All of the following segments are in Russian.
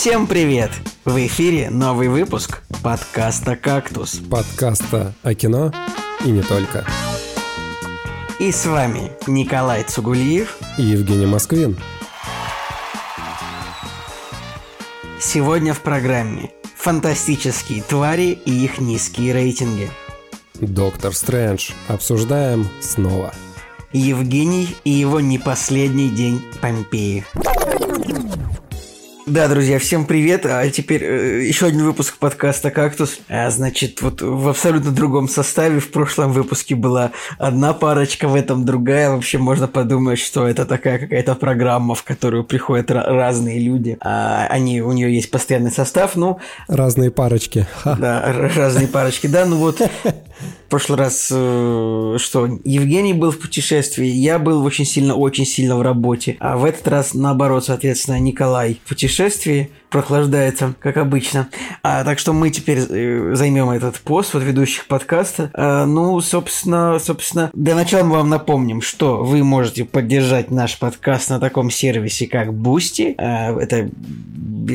Всем привет! В эфире новый выпуск подкаста «Кактус». Подкаста о кино и не только. И с вами Николай Цугулиев и Евгений Москвин. Сегодня в программе фантастические твари и их низкие рейтинги. Доктор Стрэндж. Обсуждаем снова. Евгений и его не последний день Помпеи. Да, друзья, всем привет. А теперь э, еще один выпуск подкаста «Кактус». А, значит, вот в абсолютно другом составе. В прошлом выпуске была одна парочка, в этом другая. Вообще можно подумать, что это такая какая-то программа, в которую приходят разные люди. А они, у нее есть постоянный состав, ну... Разные парочки. Ха. Да, разные парочки, да. Ну вот в прошлый раз, э, что Евгений был в путешествии, я был очень сильно, очень сильно в работе. А в этот раз, наоборот, соответственно, Николай в путешествии прохлаждается, как обычно. А, так что мы теперь э, займем этот пост вот ведущих подкаста. А, ну, собственно, собственно, для начала мы вам напомним, что вы можете поддержать наш подкаст на таком сервисе, как Boosty. А, это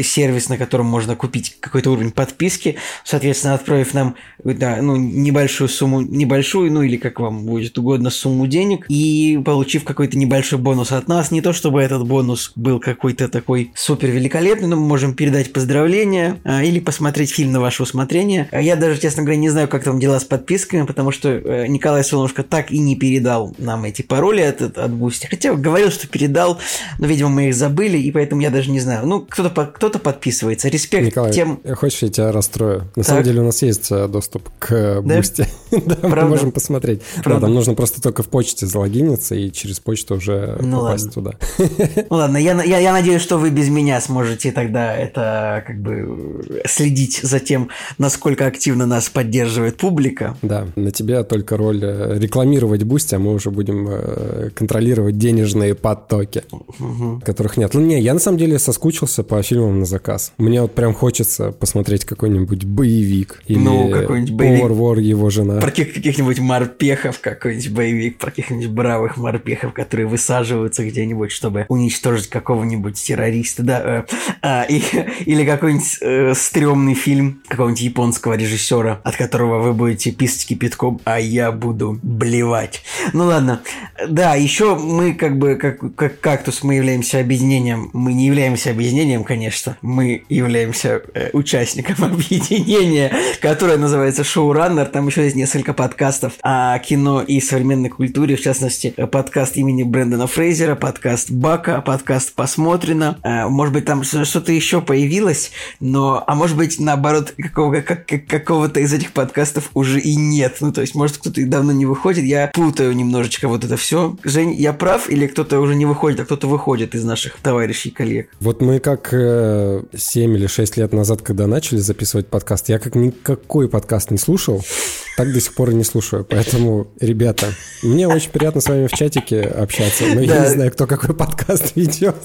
сервис, на котором можно купить какой-то уровень подписки, соответственно, отправив нам да, ну, небольшую сумму, небольшую, ну или как вам будет угодно, сумму денег, и получив какой-то небольшой бонус от нас, не то чтобы этот бонус был какой-то такой супер великолепный, но мы можем можем передать поздравления а, или посмотреть фильм на ваше усмотрение. А я даже, честно говоря, не знаю, как там дела с подписками, потому что э, Николай Солнышко так и не передал нам эти пароли от, от Бусти. Хотя говорил, что передал, но, видимо, мы их забыли, и поэтому я даже не знаю. Ну, кто-то кто подписывается. Респект Николай, тем... хочешь, я тебя расстрою? На так. самом деле у нас есть э, доступ к Бусти. Да? да, мы можем посмотреть. Да, там нужно просто только в почте залогиниться и через почту уже ну, попасть ладно. туда. Ну ладно, я, я, я надеюсь, что вы без меня сможете тогда это как бы следить за тем, насколько активно нас поддерживает публика. Да, на тебя только роль э, рекламировать Бусти, а мы уже будем э, контролировать денежные потоки, угу. которых нет. Ну не, я на самом деле соскучился по фильмам на заказ. Мне вот прям хочется посмотреть какой-нибудь боевик или ну, какой-нибудь боевик. Повар, вор, его жена. Про каких-нибудь морпехов, какой-нибудь боевик, про каких-нибудь бравых морпехов, которые высаживаются где-нибудь, чтобы уничтожить какого-нибудь террориста, да, э, а, и или какой-нибудь э, стрёмный фильм какого-нибудь японского режиссера, от которого вы будете писать кипятком, а я буду блевать. Ну ладно. Да, еще мы как бы, как, как кактус, мы являемся объединением. Мы не являемся объединением, конечно. Мы являемся э, участником объединения, которое называется Showrunner. Там еще есть несколько подкастов о кино и современной культуре, в частности, подкаст имени Брэндона Фрейзера, подкаст Бака, подкаст Посмотрено. Э, может быть, там что-то еще появилось, но, а может быть, наоборот, какого, как, какого-то из этих подкастов уже и нет. Ну, то есть, может, кто-то и давно не выходит. Я путаю немножечко вот это все. Жень, я прав или кто-то уже не выходит, а кто-то выходит из наших товарищей коллег? Вот мы как э, 7 или 6 лет назад, когда начали записывать подкаст, я как никакой подкаст не слушал, так до сих пор и не слушаю. Поэтому, ребята, мне очень приятно с вами в чатике общаться, но я не знаю, кто какой подкаст ведет.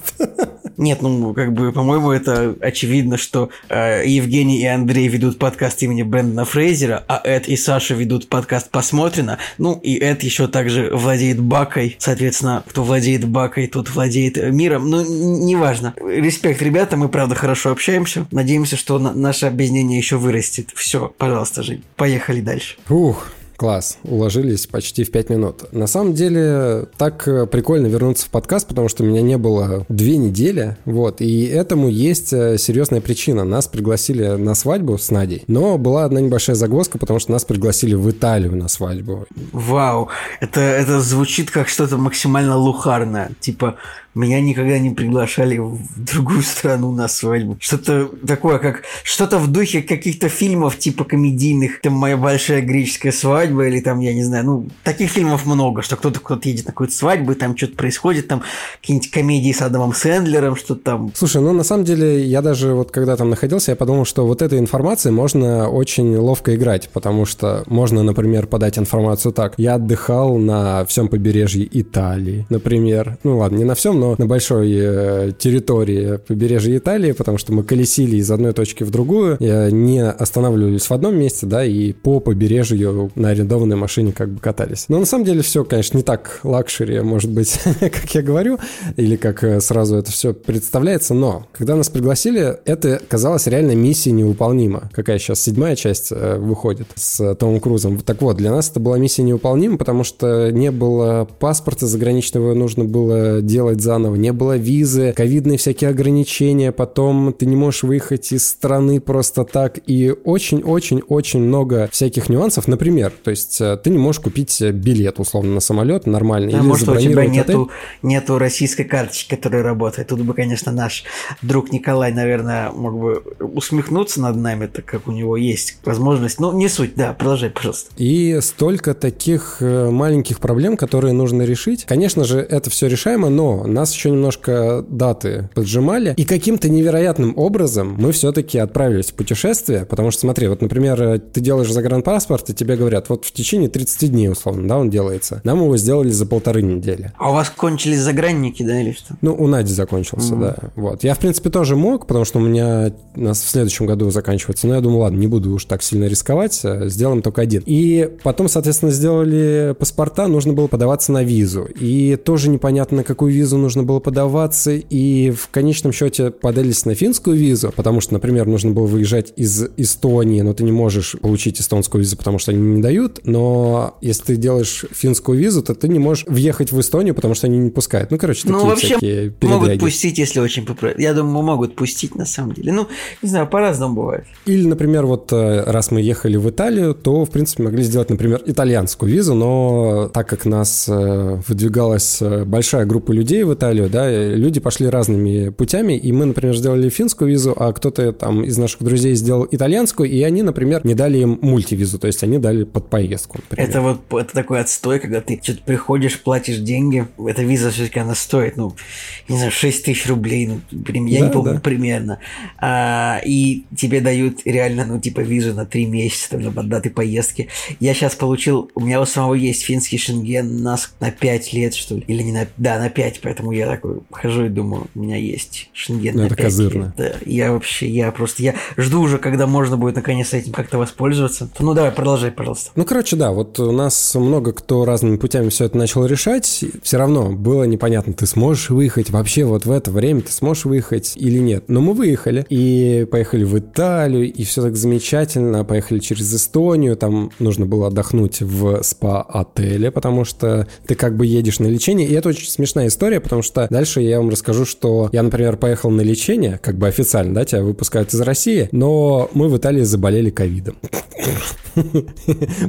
Нет, ну, как бы, по-моему, это очевидно, что э, Евгений и Андрей ведут подкаст имени Брэндона Фрейзера, а Эд и Саша ведут подкаст «Посмотрено». Ну, и Эд еще также владеет бакой. Соответственно, кто владеет бакой, тот владеет миром. Ну, неважно. Респект, ребята, мы, правда, хорошо общаемся. Надеемся, что на- наше объединение еще вырастет. Все, пожалуйста, Жень, поехали дальше. Ух, Класс, уложились почти в 5 минут. На самом деле, так э, прикольно вернуться в подкаст, потому что меня не было две недели, вот, и этому есть э, серьезная причина. Нас пригласили на свадьбу с Надей, но была одна небольшая загвоздка, потому что нас пригласили в Италию на свадьбу. Вау, это, это звучит как что-то максимально лухарное, типа меня никогда не приглашали в другую страну на свадьбу. Что-то такое, как что-то в духе каких-то фильмов типа комедийных, там «Моя большая греческая свадьба» или там, я не знаю, ну, таких фильмов много, что кто-то кто-то едет на какую-то свадьбу, и там что-то происходит, там какие-нибудь комедии с Адамом Сэндлером, что-то там. Слушай, ну, на самом деле, я даже вот когда там находился, я подумал, что вот этой информацией можно очень ловко играть, потому что можно, например, подать информацию так. Я отдыхал на всем побережье Италии, например. Ну, ладно, не на всем, но на большой э, территории побережья Италии, потому что мы колесили из одной точки в другую, не останавливались в одном месте, да, и по побережью на арендованной машине как бы катались. Но на самом деле все, конечно, не так luxury, может быть, как я говорю, или как э, сразу это все представляется, но когда нас пригласили, это казалось реально миссией невыполнима. Какая сейчас седьмая часть э, выходит с Томом Крузом. Так вот, для нас это была миссия невыполнима, потому что не было паспорта заграничного, нужно было делать заново, не было визы, ковидные всякие ограничения, потом ты не можешь выехать из страны просто так, и очень-очень-очень много всяких нюансов. Например, то есть э, ты не можешь купить билет, условно, на самолет нормальный. А или может, у тебя нету, нету российской карточки, которая работает. Тут бы, конечно, наш друг Николай, наверное, мог бы усмехнуться над нами, так как у него есть возможность. Ну, не суть, да, продолжай, пожалуйста. И столько таких э, маленьких проблем, которые нужно решить. Конечно же, это все решаемо, но нас еще немножко даты поджимали. И каким-то невероятным образом мы все-таки отправились в путешествие, потому что, смотри, вот, например, ты делаешь загранпаспорт, и тебе говорят, вот в течение 30 дней, условно, да, он делается. Нам его сделали за полторы недели. А у вас кончились загранники, да, или что? Ну, у Нади закончился, mm-hmm. да. Вот. Я, в принципе, тоже мог, потому что у меня у нас в следующем году заканчивается. Но я думаю, ладно, не буду уж так сильно рисковать, э, сделаем только один. И потом, соответственно, сделали паспорта, нужно было подаваться на визу. И тоже непонятно, на какую визу нужно было подаваться. И в конечном счете подались на финскую визу, потому что, например, нужно было выезжать из Эстонии, но ты не можешь получить эстонскую визу, потому что они не дают. Но если ты делаешь финскую визу, то ты не можешь въехать в Эстонию, потому что они не пускают. Ну, короче, ну, такие ну, вообще всякие могут пустить, если очень попросить. Я думаю, могут пустить на самом деле. Ну, не знаю, по-разному бывает. Или, например, вот э, раз мы ехали в Италию, то, в принципе, могли сделать, например, итальянскую визу, но так как нас э, выдвигалась э, большая группа людей в Италию, да, люди пошли разными путями, и мы, например, сделали финскую визу, а кто-то там из наших друзей сделал итальянскую, и они, например, не дали им мультивизу, то есть они дали под поездку. Например. Это вот это такой отстой, когда ты что-то приходишь, платишь деньги, эта виза все-таки она стоит, ну, не знаю, 6 тысяч рублей, ну, я да, не помню да. примерно, а, и тебе дают реально, ну, типа, визу на 3 месяца, там, под даты поездки. Я сейчас получил, у меня у самого есть финский шенген на, на 5 лет, что ли, или не на, да, на 5, поэтому я такой хожу и думаю, у меня есть шенген ну, это 5 козырно. Да, я вообще, я просто, я жду уже, когда можно будет наконец этим как-то воспользоваться. Ну, давай, продолжай, пожалуйста. Ну, короче, да, вот у нас много кто разными путями все это начал решать, все равно было непонятно, ты сможешь выехать вообще вот в это время, ты сможешь выехать или нет. Но мы выехали и поехали в Италию, и все так замечательно, поехали через Эстонию, там нужно было отдохнуть в спа-отеле, потому что ты как бы едешь на лечение, и это очень смешная история, потому что дальше я вам расскажу, что я, например, поехал на лечение, как бы официально, да, тебя выпускают из России, но мы в Италии заболели ковидом.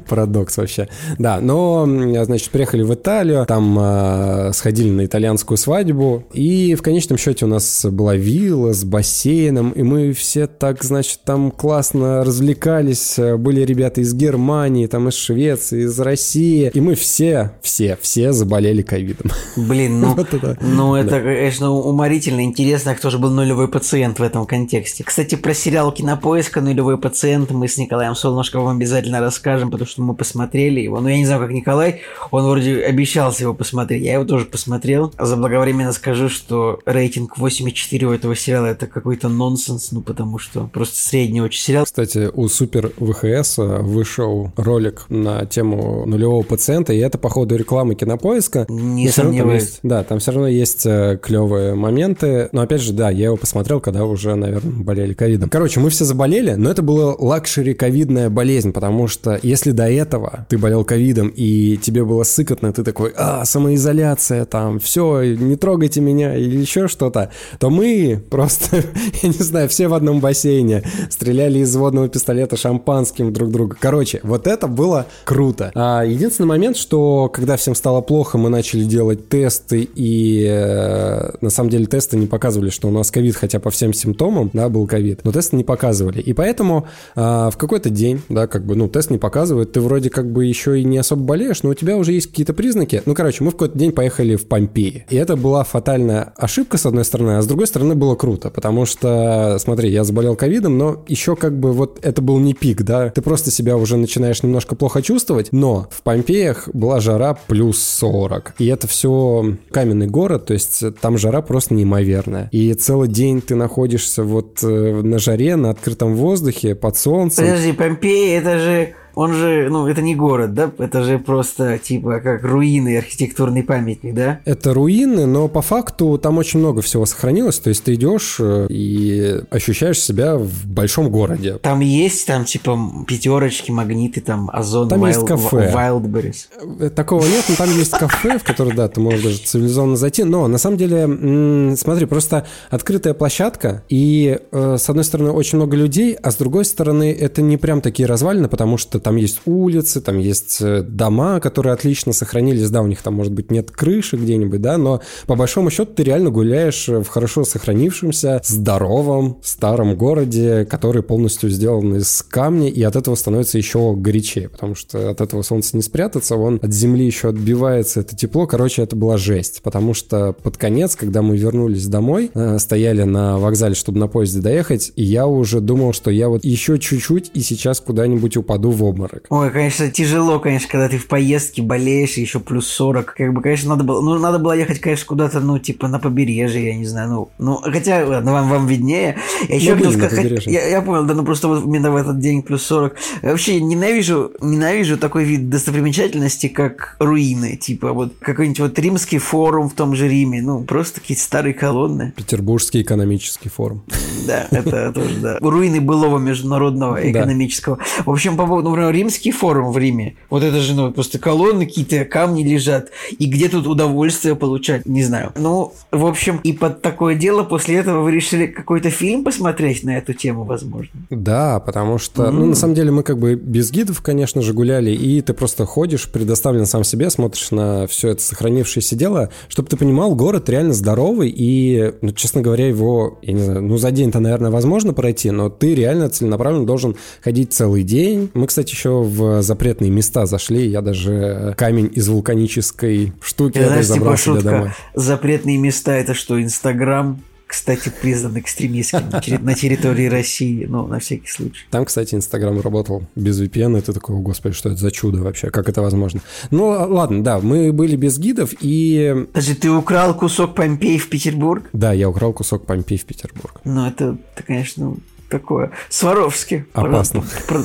Парадокс вообще. Да, но, значит, приехали в Италию, там э, сходили на итальянскую свадьбу, и в конечном счете у нас была вилла с бассейном, и мы все так, значит, там классно развлекались. Были ребята из Германии, там из Швеции, из России, и мы все, все, все заболели ковидом. Блин, ну, вот это, ну это, да. конечно, уморительно. Интересно, кто же был нулевой пациент в этом контексте. Кстати, про сериал «Кинопоиска. Нулевой пациент» мы с Николаем Солнышковым обязательно расскажем, потому что мы посмотрели его. Но ну, я не знаю, как Николай, он вроде обещался его посмотреть. Я его тоже посмотрел. Заблаговременно скажу, что рейтинг 8,4 у этого сериала это какой-то нонсенс, ну потому что просто средний очень сериал. Кстати, у SuperVHS вышел ролик на тему нулевого пациента, и это, по ходу рекламы кинопоиска. Не сомневаюсь. Есть, да, там все равно есть э, клевые моменты. Но опять же, да, я его посмотрел, когда уже, наверное, болели ковидом. Короче, мы все заболели, но это была luxury ковидная болезнь, потому что если до этого ты болел ковидом и тебе было сыкотно, ты такой, а, самоизоляция, там, все, не трогайте меня или еще что-то, то мы просто, я не знаю, все в одном бассейне, стреляли из водного пистолета шампанским друг друга. Короче, вот это было круто. А единственный момент, что когда всем стало плохо, мы начали делать тесты, и э, на самом деле тесты не показывали, что у нас ковид, хотя по всем симптомам, да, был ковид, но тесты не показывали. И поэтому э, в какой-то день, да, как бы, ну, тест не показывает, ты вроде как бы еще и не особо болеешь, но у тебя уже есть какие-то признаки. Ну, короче, мы в какой-то день поехали в Помпеи. И это была фатальная ошибка, с одной стороны, а с другой стороны было круто, потому что, смотри, я заболел ковидом, но еще как бы вот это был не пик, да, ты просто себя уже начинаешь немножко плохо чувствовать, но в Помпеях была жара плюс 40, и это все каменный город, город, то есть там жара просто неимоверная. И целый день ты находишься вот э, на жаре, на открытом воздухе, под солнцем. Подожди, Помпеи, это же он же, ну, это не город, да? Это же просто, типа, как руины, архитектурный памятник, да? Это руины, но по факту там очень много всего сохранилось. То есть ты идешь э, и ощущаешь себя в большом городе. Там есть, там, типа, пятерочки, магниты, там, Озон, там Wild, есть кафе. Wildberries. Э, такого нет, но там есть кафе, в которое, да, ты можешь даже цивилизованно зайти. Но, на самом деле, смотри, просто открытая площадка, и, э, с одной стороны, очень много людей, а с другой стороны, это не прям такие развалины, потому что там есть улицы, там есть э, дома, которые отлично сохранились, да, у них там, может быть, нет крыши где-нибудь, да, но по большому счету ты реально гуляешь в хорошо сохранившемся, здоровом, старом городе, который полностью сделан из камня, и от этого становится еще горячее, потому что от этого солнца не спрятаться, он от земли еще отбивается, это тепло, короче, это была жесть, потому что под конец, когда мы вернулись домой, э, стояли на вокзале, чтобы на поезде доехать, и я уже думал, что я вот еще чуть-чуть и сейчас куда-нибудь упаду в обморок. Ой, конечно, тяжело, конечно, когда ты в поездке болеешь, еще плюс 40. Как бы, конечно, надо было, ну, надо было ехать, конечно, куда-то, ну, типа, на побережье, я не знаю, ну, ну, хотя, ладно, вам, вам виднее. Я еще ну, хотел сказать, я, я понял, да, ну, просто вот именно в этот день плюс 40. Вообще, ненавижу, ненавижу такой вид достопримечательности, как руины, типа, вот, какой-нибудь вот римский форум в том же Риме, ну, просто какие-то старые колонны. Петербургский экономический форум. Да, это тоже, да. Руины былого международного экономического. В общем, по поводу, римский форум в Риме. Вот это же, ну, просто колонны, какие-то камни лежат. И где тут удовольствие получать? Не знаю. Ну, в общем, и под такое дело после этого вы решили какой-то фильм посмотреть на эту тему, возможно? Да, потому что, mm. ну, на самом деле мы как бы без гидов, конечно же, гуляли, и ты просто ходишь, предоставлен сам себе, смотришь на все это сохранившееся дело, чтобы ты понимал, город реально здоровый, и, ну, честно говоря, его, я не знаю, ну, за день-то, наверное, возможно пройти, но ты реально целенаправленно должен ходить целый день. Мы, кстати, еще в запретные места зашли. Я даже камень из вулканической штуки Ты знаешь, забрал типа себе домой. Запретные места это что, Инстаграм? кстати, признан экстремистским на территории России, ну, на всякий случай. Там, кстати, Инстаграм работал без VPN, и ты такой, господи, что это за чудо вообще, как это возможно? Ну, ладно, да, мы были без гидов, и... Подожди, ты украл кусок Помпей в Петербург? Да, я украл кусок Помпей в Петербург. Ну, это, это конечно, такое. Сваровски. Опасно.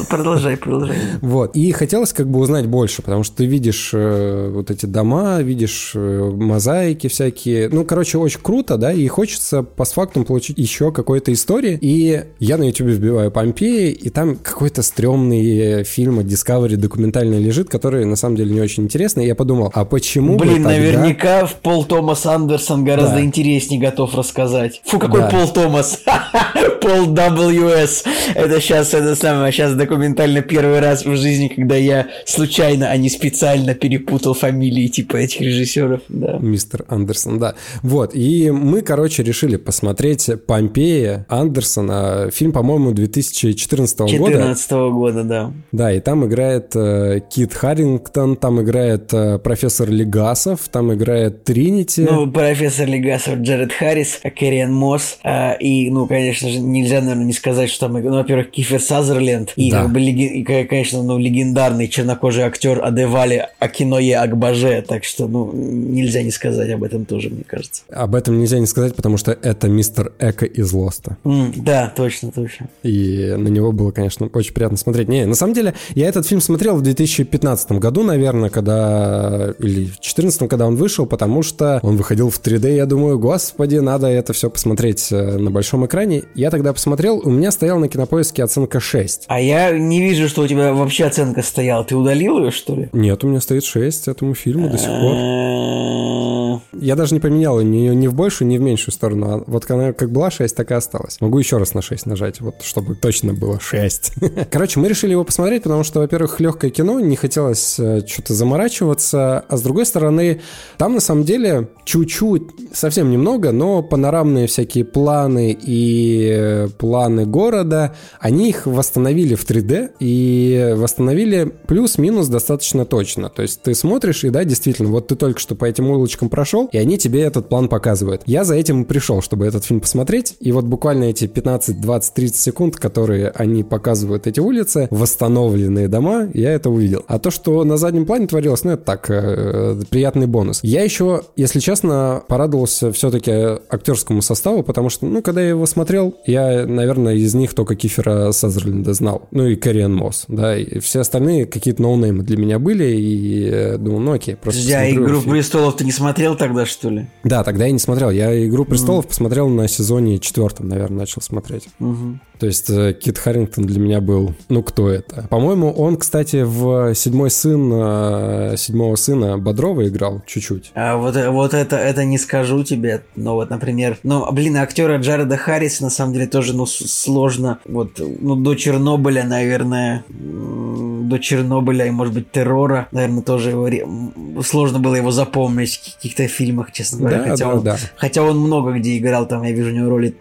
Продолжай, продолжай. Вот. И хотелось как бы узнать больше, потому что ты видишь э, вот эти дома, видишь э, мозаики всякие. Ну, короче, очень круто, да, и хочется по фактам получить еще какой-то истории. И я на YouTube вбиваю Помпеи, и там какой-то стрёмный фильм от Discovery документальный лежит, который на самом деле не очень интересный. И я подумал, а почему Блин, тогда... наверняка в Пол Томас Андерсон гораздо да. интереснее готов рассказать. Фу, какой да. Пол Томас? Пол W US. Это сейчас, это самое, сейчас документально первый раз в жизни, когда я случайно, а не специально перепутал фамилии типа этих режиссеров, да. Мистер Андерсон, да. Вот, и мы, короче, решили посмотреть Помпея Андерсона. Фильм, по-моему, 2014 года. 2014 года, да. Да, и там играет э, Кит Харрингтон, там играет э, профессор Легасов, там играет Тринити. Ну, профессор Легасов, Джаред Харрис, Керриан Мосс, э, и, ну, конечно же, нельзя, наверное, не сказать что там, ну, во-первых, Кифер Сазерленд и, да. как бы, и, конечно, ну, легендарный чернокожий актер Адевали Акиное Акбаже, так что, ну, нельзя не сказать об этом тоже, мне кажется. Об этом нельзя не сказать, потому что это мистер Эко из Лоста. Mm, да, точно, точно. И на него было, конечно, очень приятно смотреть. Не, на самом деле, я этот фильм смотрел в 2015 году, наверное, когда... Или в 2014, когда он вышел, потому что он выходил в 3D, я думаю, господи, надо это все посмотреть э, на большом экране. Я тогда посмотрел, у меня стояла на кинопоиске оценка 6. А я не вижу, что у тебя вообще оценка стояла. Ты удалил ее, что ли? Нет, у меня стоит 6 этому фильму до сих пор. Я даже не поменял ни, ни в большую, ни в меньшую сторону. А вот она как была 6, так и осталась. Могу еще раз на 6 нажать, вот чтобы точно было 6. Короче, мы решили его посмотреть, потому что, во-первых, легкое кино, не хотелось э, что-то заморачиваться, а с другой стороны, там на самом деле чуть-чуть, совсем немного, но панорамные всякие планы и планы города, они их восстановили в 3D и восстановили плюс-минус достаточно точно. То есть ты смотришь и да, действительно, вот ты только что по этим улочкам прошел, и они тебе этот план показывают. Я за этим и пришел, чтобы этот фильм посмотреть, и вот буквально эти 15, 20, 30 секунд, которые они показывают эти улицы, восстановленные дома, я это увидел. А то, что на заднем плане творилось, ну это так, э, приятный бонус. Я еще, если честно, порадовался все-таки актерскому составу, потому что, ну, когда я его смотрел, я, наверное, из них только Кифера Сазерленда знал. Ну и Кэриан Мосс, да, и все остальные какие-то ноунеймы для меня были, и э, думал, ну окей, просто Я «Игру престолов» ты не смотрел тогда, что ли? Да, тогда я не смотрел. Я «Игру престолов» mm. посмотрел на сезоне четвертом, наверное, начал смотреть. Угу. То есть э, Кит Харрингтон для меня был, ну кто это? По-моему, он, кстати, в седьмой сын э, седьмого сына Бодрова играл чуть-чуть. А вот, вот это, это не скажу тебе. Но вот, например, ну, блин, актера Джареда Харриса на самом деле тоже, ну, сложно. Вот, ну, до Чернобыля, наверное, до Чернобыля и, может быть, террора, наверное, тоже его сложно было его запомнить в каких-то фильмах, честно говоря. Да, хотя, да, он, да. хотя он много где играл, там я вижу у него роли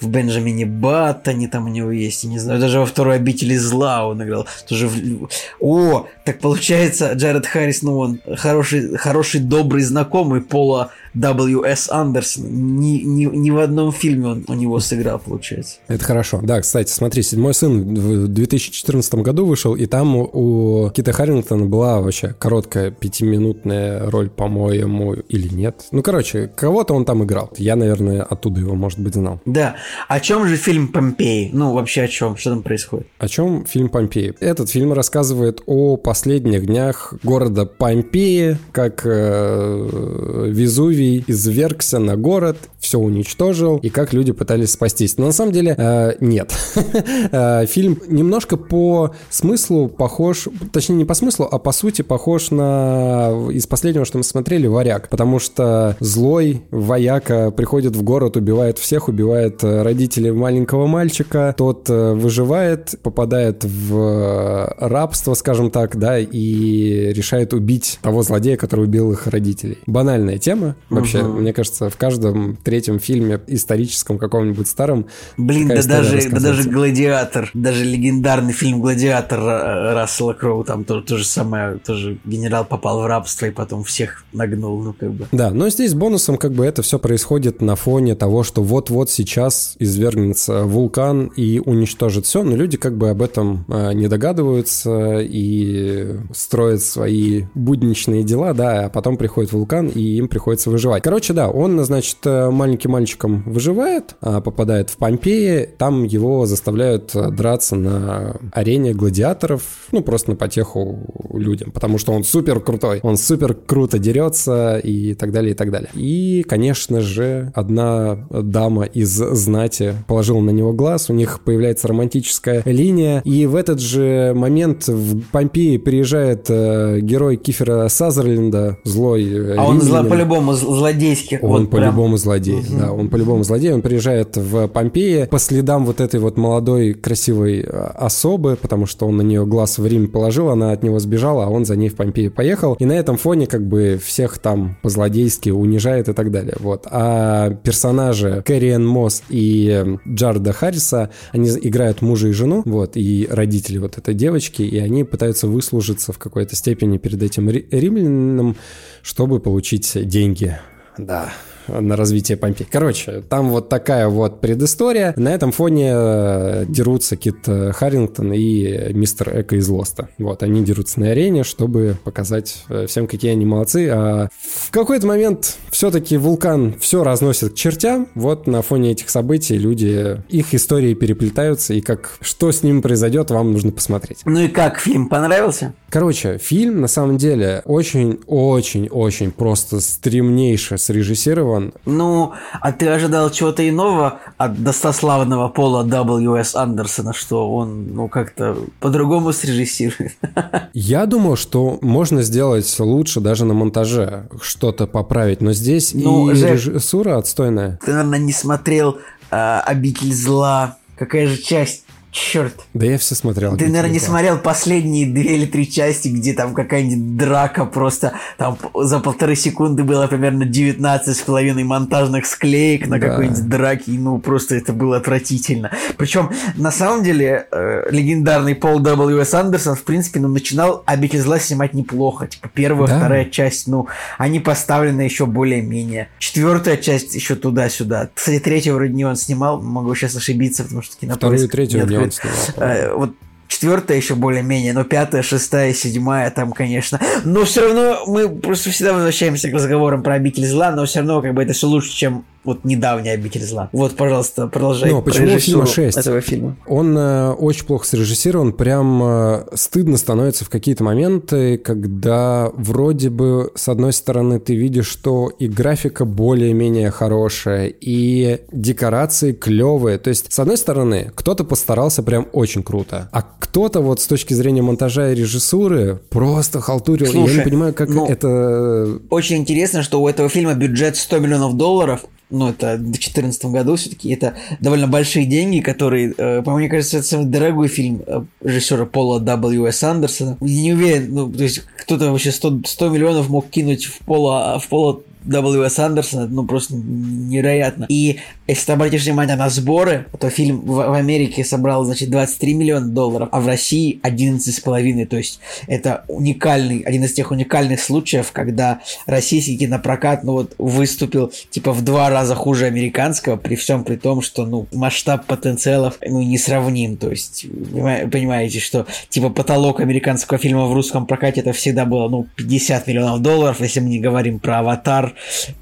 в Бенджамине Баттоне, там у него есть, не знаю, даже во второй обители зла он играл. Тоже в... О, так получается, Джаред Харрис, ну он хороший, хороший добрый знакомый Пола W.S. Андерсон. Ни, ни, ни в одном фильме он у него сыграл, получается. Это хорошо. Да, кстати, смотри, «Седьмой сын» в 2014 году вышел, и там у Кита Харрингтона была вообще короткая пятиминутная роль, по-моему, или нет. Ну, короче, кого-то он там играл. Я, наверное, оттуда его, может быть, знал. Да. О чем же фильм «Помпеи»? Ну, вообще о чем? Что там происходит? О чем фильм «Помпеи»? Этот фильм рассказывает о последних днях города Помпеи, как э, Везувий Везувий извергся на город, все уничтожил, и как люди пытались спастись. Но на самом деле э, нет. Э, фильм немножко по смыслу похож, точнее не по смыслу, а по сути похож на из последнего, что мы смотрели, «Варяг», потому что злой вояка приходит в город, убивает всех, убивает э, родителей маленького мальчика, тот э, выживает, попадает в рабство, скажем так, да, и решает убить того злодея, который убил их родителей. Банальная тема, Вообще, угу. мне кажется, в каждом третьем фильме историческом каком-нибудь старом. Блин, да даже, да даже Гладиатор, даже легендарный фильм Гладиатор Рассела Кроу, там то, то же самое, тоже генерал попал в рабство и потом всех нагнул, ну как бы. Да, но здесь бонусом как бы это все происходит на фоне того, что вот-вот сейчас извергнется вулкан и уничтожит все, но люди как бы об этом э, не догадываются и строят свои будничные дела, да, а потом приходит вулкан и им приходится выживать выживать. Короче, да, он, значит, э, маленьким мальчиком выживает, а, попадает в Помпеи, там его заставляют э, драться на арене гладиаторов, ну, просто на потеху людям, потому что он супер крутой, он супер круто дерется и так далее, и так далее. И, конечно же, одна дама из знати положила на него глаз, у них появляется романтическая линия, и в этот же момент в Помпеи приезжает э, герой Кифера Сазерленда, злой А римлянин. он зло, по-любому злодейских. Он вот по-любому прям... злодей, угу. да, он по-любому злодей. Он приезжает в Помпеи по следам вот этой вот молодой красивой а, особы, потому что он на нее глаз в Рим положил, она от него сбежала, а он за ней в Помпеи поехал. И на этом фоне как бы всех там по-злодейски унижает и так далее. Вот. А персонажи Кэрриэн Мосс и Джарда Харриса, они играют мужа и жену, вот, и родители вот этой девочки, и они пытаются выслужиться в какой-то степени перед этим римлянином, чтобы получить деньги. Да, на развитие Помпеи. Короче, там вот такая вот предыстория. На этом фоне э, дерутся Кит э, Харрингтон и мистер Эко из Лоста. Вот, они дерутся на арене, чтобы показать э, всем, какие они молодцы. А в какой-то момент все-таки вулкан все разносит к чертям. Вот на фоне этих событий люди, их истории переплетаются, и как что с ним произойдет, вам нужно посмотреть. Ну и как, фильм понравился? Короче, фильм на самом деле очень-очень-очень просто стремнейше срежиссирован Роман. Ну, а ты ожидал чего-то иного от достославного Пола W.S. Андерсона, что он, ну, как-то по-другому срежиссирует? Я думал, что можно сделать лучше даже на монтаже, что-то поправить, но здесь ну, и Жек, режиссура отстойная. Ты, наверное, не смотрел э, «Обитель зла». Какая же часть Черт. Да я все смотрел. Ты, наверное, не смотрел последние две или три части, где там какая-нибудь драка просто там за полторы секунды было примерно 19 с половиной монтажных склеек на да. какой-нибудь драке. Ну, просто это было отвратительно. Причем, на самом деле, э, легендарный Пол W.S. Андерсон, в принципе, ну, начинал «Обитель зла» снимать неплохо. Типа, первая, да. вторая часть, ну, они поставлены еще более-менее. Четвертая часть еще туда-сюда. Кстати, третью вроде не он снимал, могу сейчас ошибиться, потому что кинопоиск Вторую и третью не он снимал. Э, вот четвертая еще более-менее, но пятая, шестая, седьмая там, конечно. Но все равно мы просто всегда возвращаемся к разговорам про обитель зла, но все равно как бы это все лучше, чем вот недавняя обитель зла. Вот, пожалуйста, продолжай. Ну, почему фильма 6? Этого фильма. Он э, очень плохо срежиссирован, прям э, стыдно становится в какие-то моменты, когда вроде бы, с одной стороны, ты видишь, что и графика более-менее хорошая, и декорации клевые. То есть, с одной стороны, кто-то постарался прям очень круто, а кто-то вот с точки зрения монтажа и режиссуры просто халтурил. Слушай, я не понимаю, как ну, это... Очень интересно, что у этого фильма бюджет 100 миллионов долларов, ну, это в 2014 году все-таки, это довольно большие деньги, которые, э, по мне кажется, это самый дорогой фильм э, режиссера Пола W.S. Андерсона. Я не уверен, ну, то есть кто-то вообще 100, 100 миллионов мог кинуть в Пола, в Пола W.S. Андерсона, ну, просто невероятно. И если ты обратишь внимание на сборы, то фильм в, в Америке собрал, значит, 23 миллиона долларов, а в России 11,5. То есть это уникальный, один из тех уникальных случаев, когда российский кинопрокат, ну вот, выступил типа в два раза хуже американского, при всем при том, что, ну, масштаб потенциалов, ну, не сравним. То есть, понимаете, что типа потолок американского фильма в русском прокате это всегда было, ну, 50 миллионов долларов, если мы не говорим про «Аватар»,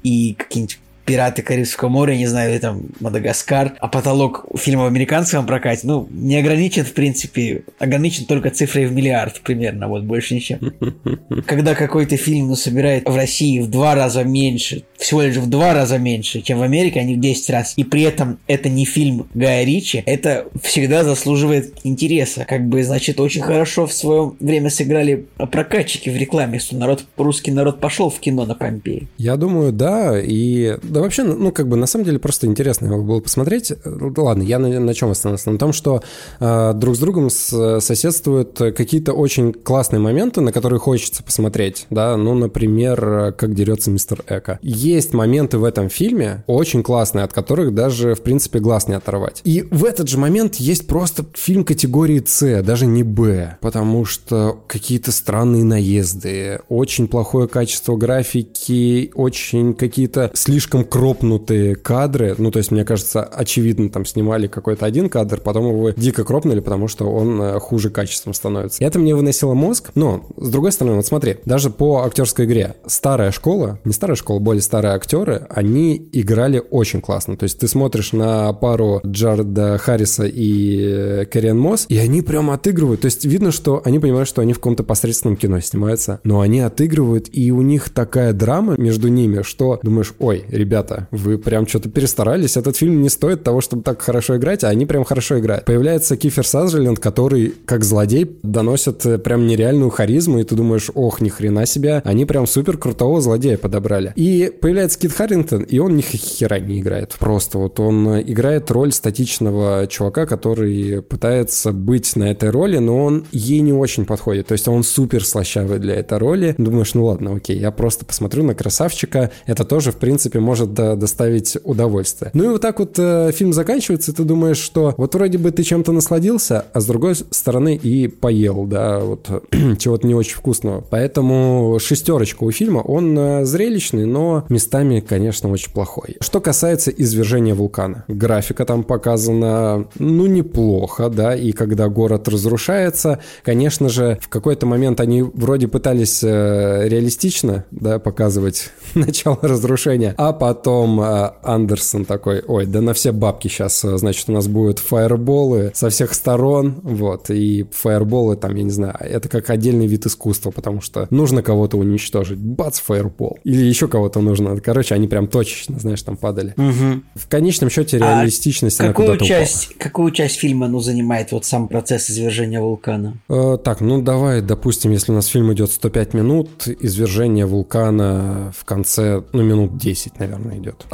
и какие-нибудь Пираты Карибского моря, не знаю, или там Мадагаскар, а потолок фильма в американском прокате, ну, не ограничен, в принципе, ограничен только цифрой в миллиард примерно, вот, больше ничем. Когда какой-то фильм, ну, собирает в России в два раза меньше, всего лишь в два раза меньше, чем в Америке, а не в 10 раз, и при этом это не фильм Гая Ричи, это всегда заслуживает интереса. Как бы, значит, очень хорошо в свое время сыграли прокатчики в рекламе, что народ, русский народ пошел в кино на Помпеи. Я думаю, да, и да вообще, ну, как бы, на самом деле, просто интересно его было посмотреть. Ладно, я на, на чем остановился? На том, что э, друг с другом с, соседствуют какие-то очень классные моменты, на которые хочется посмотреть, да, ну, например, как дерется мистер Эко. Есть моменты в этом фильме очень классные, от которых даже, в принципе, глаз не оторвать. И в этот же момент есть просто фильм категории С, даже не Б, потому что какие-то странные наезды, очень плохое качество графики, очень какие-то слишком кропнутые кадры. Ну, то есть, мне кажется, очевидно, там снимали какой-то один кадр, потом его дико кропнули, потому что он э, хуже качеством становится. И это мне выносило мозг. Но, с другой стороны, вот смотри, даже по актерской игре старая школа, не старая школа, более старые актеры, они играли очень классно. То есть, ты смотришь на пару Джарда Харриса и э, Кэриан Мосс, и они прям отыгрывают. То есть, видно, что они понимают, что они в каком-то посредственном кино снимаются, но они отыгрывают, и у них такая драма между ними, что думаешь, ой, ребята, ребята, вы прям что-то перестарались. Этот фильм не стоит того, чтобы так хорошо играть, а они прям хорошо играют. Появляется Кифер Сазерленд, который, как злодей, доносит э, прям нереальную харизму, и ты думаешь, ох, ни хрена себе, они прям супер крутого злодея подобрали. И появляется Кит Харрингтон, и он ни хера не играет. Просто вот он э, играет роль статичного чувака, который пытается быть на этой роли, но он ей не очень подходит. То есть он супер слащавый для этой роли. Думаешь, ну ладно, окей, я просто посмотрю на красавчика. Это тоже, в принципе, может может доставить удовольствие. Ну и вот так вот э, фильм заканчивается, и ты думаешь, что вот вроде бы ты чем-то насладился, а с другой стороны и поел, да, вот чего-то не очень вкусного. Поэтому шестерочка у фильма, он э, зрелищный, но местами, конечно, очень плохой. Что касается извержения вулкана. Графика там показана, ну, неплохо, да, и когда город разрушается, конечно же, в какой-то момент они вроде пытались э, реалистично, да, показывать начало разрушения, а потом э, Андерсон такой, ой, да на все бабки сейчас, э, значит, у нас будут фаерболы со всех сторон, вот, и фаерболы там, я не знаю, это как отдельный вид искусства, потому что нужно кого-то уничтожить, бац, фаербол, или еще кого-то нужно, короче, они прям точечно, знаешь, там падали. Угу. В конечном счете реалистичность а какую часть, упала. Какую часть фильма, ну, занимает вот сам процесс извержения вулкана? Э, так, ну, давай, допустим, если у нас фильм идет 105 минут, извержение вулкана в конце, ну, минут 10, наверное, идет.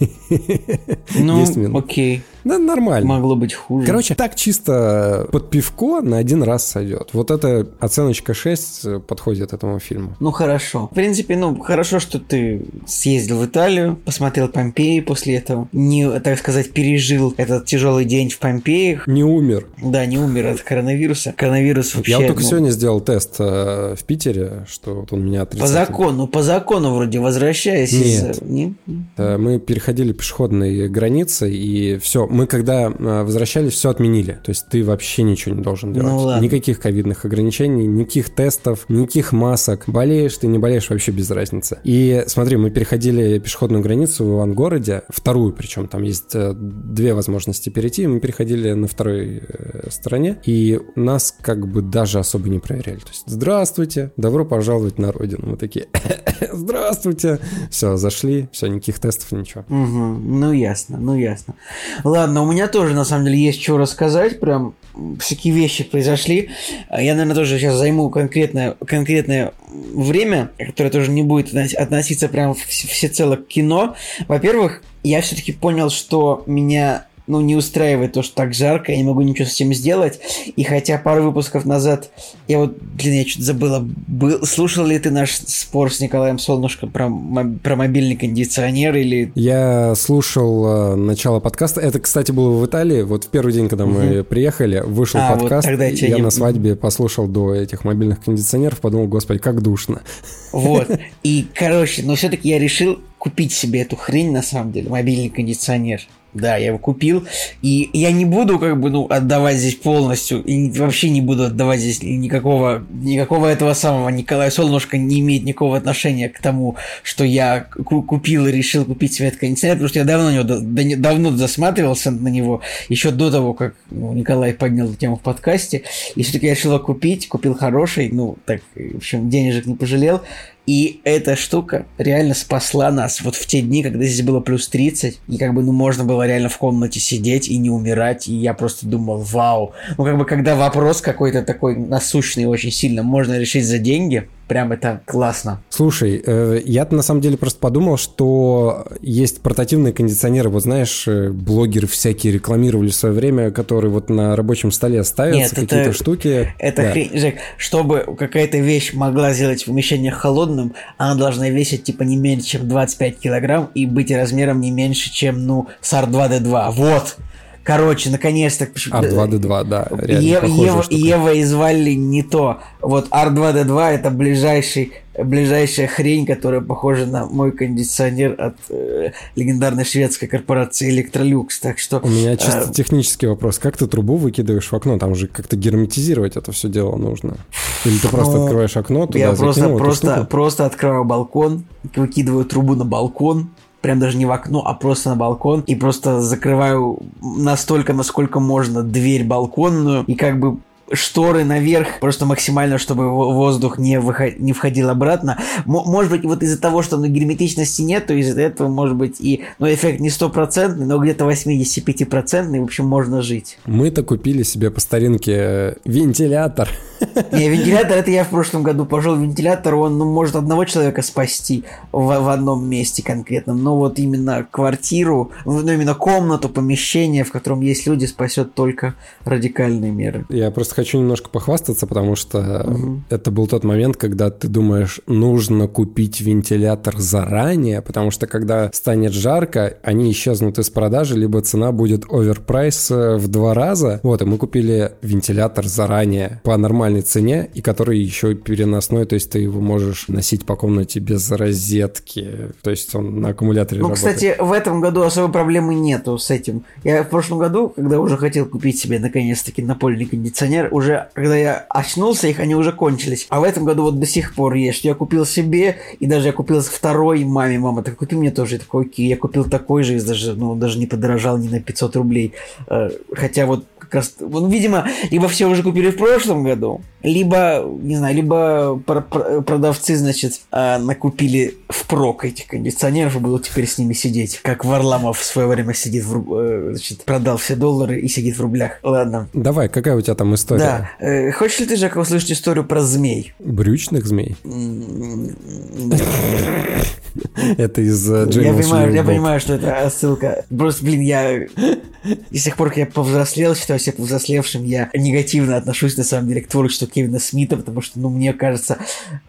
Ну, окей. Да, нормально. Могло быть хуже. Короче, так чисто под пивко на один раз сойдет. Вот эта оценочка 6 подходит этому фильму. Ну, хорошо. В принципе, ну, хорошо, что ты съездил в Италию, посмотрел Помпеи после этого. Не, так сказать, пережил этот тяжелый день в Помпеях. Не умер. Да, не умер от коронавируса. Коронавирус вообще... Я вот только ну, сегодня сделал тест э, в Питере, что вот он меня По отрицательный. закону, по закону вроде возвращаясь Нет. из... Не? Э, Мы переходили пешеходные границы, и все. Мы когда э, возвращались, все отменили. То есть ты вообще ничего не должен делать. Ну ладно. Никаких ковидных ограничений, никаких тестов, никаких масок. Болеешь ты, не болеешь, вообще без разницы. И смотри, мы переходили пешеходную границу в Ивангороде, вторую причем, там есть э, две возможности перейти, мы переходили на второй э, стороне, и нас как бы даже особо не проверяли. То есть, здравствуйте, добро пожаловать на родину. Мы такие, здравствуйте. Все, зашли, все, никаких тестов, ничего. Мгм. Ну, ясно, ну, ясно. Ладно, у меня тоже, на самом деле, есть что рассказать. Прям всякие вещи произошли. Я, наверное, тоже сейчас займу конкретное, конкретное время, которое тоже не будет относ- относиться прям вс- всецело к кино. Во-первых, я все-таки понял, что меня ну, не устраивает то, что так жарко, я не могу ничего с этим сделать. И хотя пару выпусков назад, я вот, блин, я что-то забыла, был, слушал ли ты наш спор с Николаем Солнышком про, про мобильный кондиционер или Я слушал э, начало подкаста. Это, кстати, было в Италии. Вот в первый день, когда мы приехали, вышел А, вот подкаст. тогда я я не- на свадьбе послушал до этих мобильных кондиционеров, подумал, господи, как душно. Вот. И, короче, но все-таки я решил купить себе эту хрень, на самом деле, мобильный кондиционер. Да, я его купил. И я не буду, как бы, ну, отдавать здесь полностью. И вообще не буду отдавать здесь никакого, никакого этого самого. Николая Солнышко не имеет никакого отношения к тому, что я ку- купил и решил купить себе этот кондиционер, потому что я давно, на него, да- давно засматривался на него, еще до того, как ну, Николай поднял эту тему в подкасте. И все-таки я решил его купить, купил хороший, ну, так, в общем, денежек не пожалел. И эта штука реально спасла нас вот в те дни, когда здесь было плюс 30, и как бы, ну, можно было реально в комнате сидеть и не умирать, и я просто думал, вау. Ну, как бы, когда вопрос какой-то такой насущный очень сильно можно решить за деньги, прям это классно. Слушай, э, я на самом деле просто подумал, что есть портативные кондиционеры. Вот знаешь, э, блогеры всякие рекламировали в свое время, которые вот на рабочем столе ставятся, какие-то штуки. Это Да. хрень, Жек, чтобы какая-то вещь могла сделать помещение холодным, она должна весить типа не меньше, чем 25 килограмм и быть размером не меньше, чем, ну, SAR-2D2. Вот! Короче, наконец-то... R2D2, да, реально Е- Ева. Ева и звали не то. Вот R2D2 это ближайший, ближайшая хрень, которая похожа на мой кондиционер от э, легендарной шведской корпорации Electrolux. Так что... У меня чисто э, технический вопрос. Как ты трубу выкидываешь в окно? Там же как-то герметизировать это все дело нужно. Или ты просто Ну, открываешь окно, туда Я просто, просто, просто открываю балкон, выкидываю трубу на балкон, прям даже не в окно, а просто на балкон, и просто закрываю настолько, насколько можно дверь балконную, и как бы шторы наверх, просто максимально, чтобы во- воздух не, выход- не входил обратно. Мо- может быть, вот из-за того, что ну, герметичности нет, то из-за этого, может быть, и ну, эффект не стопроцентный, но где-то 85-процентный, в общем, можно жить. Мы-то купили себе по старинке э, вентилятор. Не, вентилятор, это я в прошлом году пожил. Вентилятор, он ну, может одного человека спасти в, в одном месте конкретном. Но вот именно квартиру, ну именно комнату, помещение, в котором есть люди, спасет только радикальные меры. Я просто хочу немножко похвастаться, потому что это был тот момент, когда ты думаешь, нужно купить вентилятор заранее, потому что когда станет жарко, они исчезнут из продажи, либо цена будет оверпрайс э, в два раза. Вот, и мы купили вентилятор заранее по нормальной цене, и который еще переносной, то есть ты его можешь носить по комнате без розетки, то есть он на аккумуляторе Ну, работает. кстати, в этом году особой проблемы нету с этим. Я в прошлом году, когда уже хотел купить себе наконец-таки напольный кондиционер, уже когда я очнулся, их они уже кончились. А в этом году вот до сих пор есть. Я купил себе, и даже я купил второй маме. Мама, так купи мне тоже. Я такой, окей, я купил такой же, и даже, ну, даже не подорожал ни на 500 рублей. Э, Хотя вот ну, видимо, либо все уже купили в прошлом году, либо, не знаю, либо пр- пр- продавцы, значит, э, накупили впрок этих кондиционеров и будут теперь с ними сидеть, как Варламов в свое время сидит, в, э, значит, продал все доллары и сидит в рублях. Ладно. Давай, какая у тебя там история? Да. Э, хочешь ли ты, Жека, услышать историю про змей? Брючных змей? Это из э, Я понимаю, я понимаю, что это ссылка. Просто, блин, я... И с тех пор, как я повзрослел, считаю себя повзрослевшим, я негативно отношусь, на самом деле, к творчеству Кевина Смита, потому что, ну, мне кажется,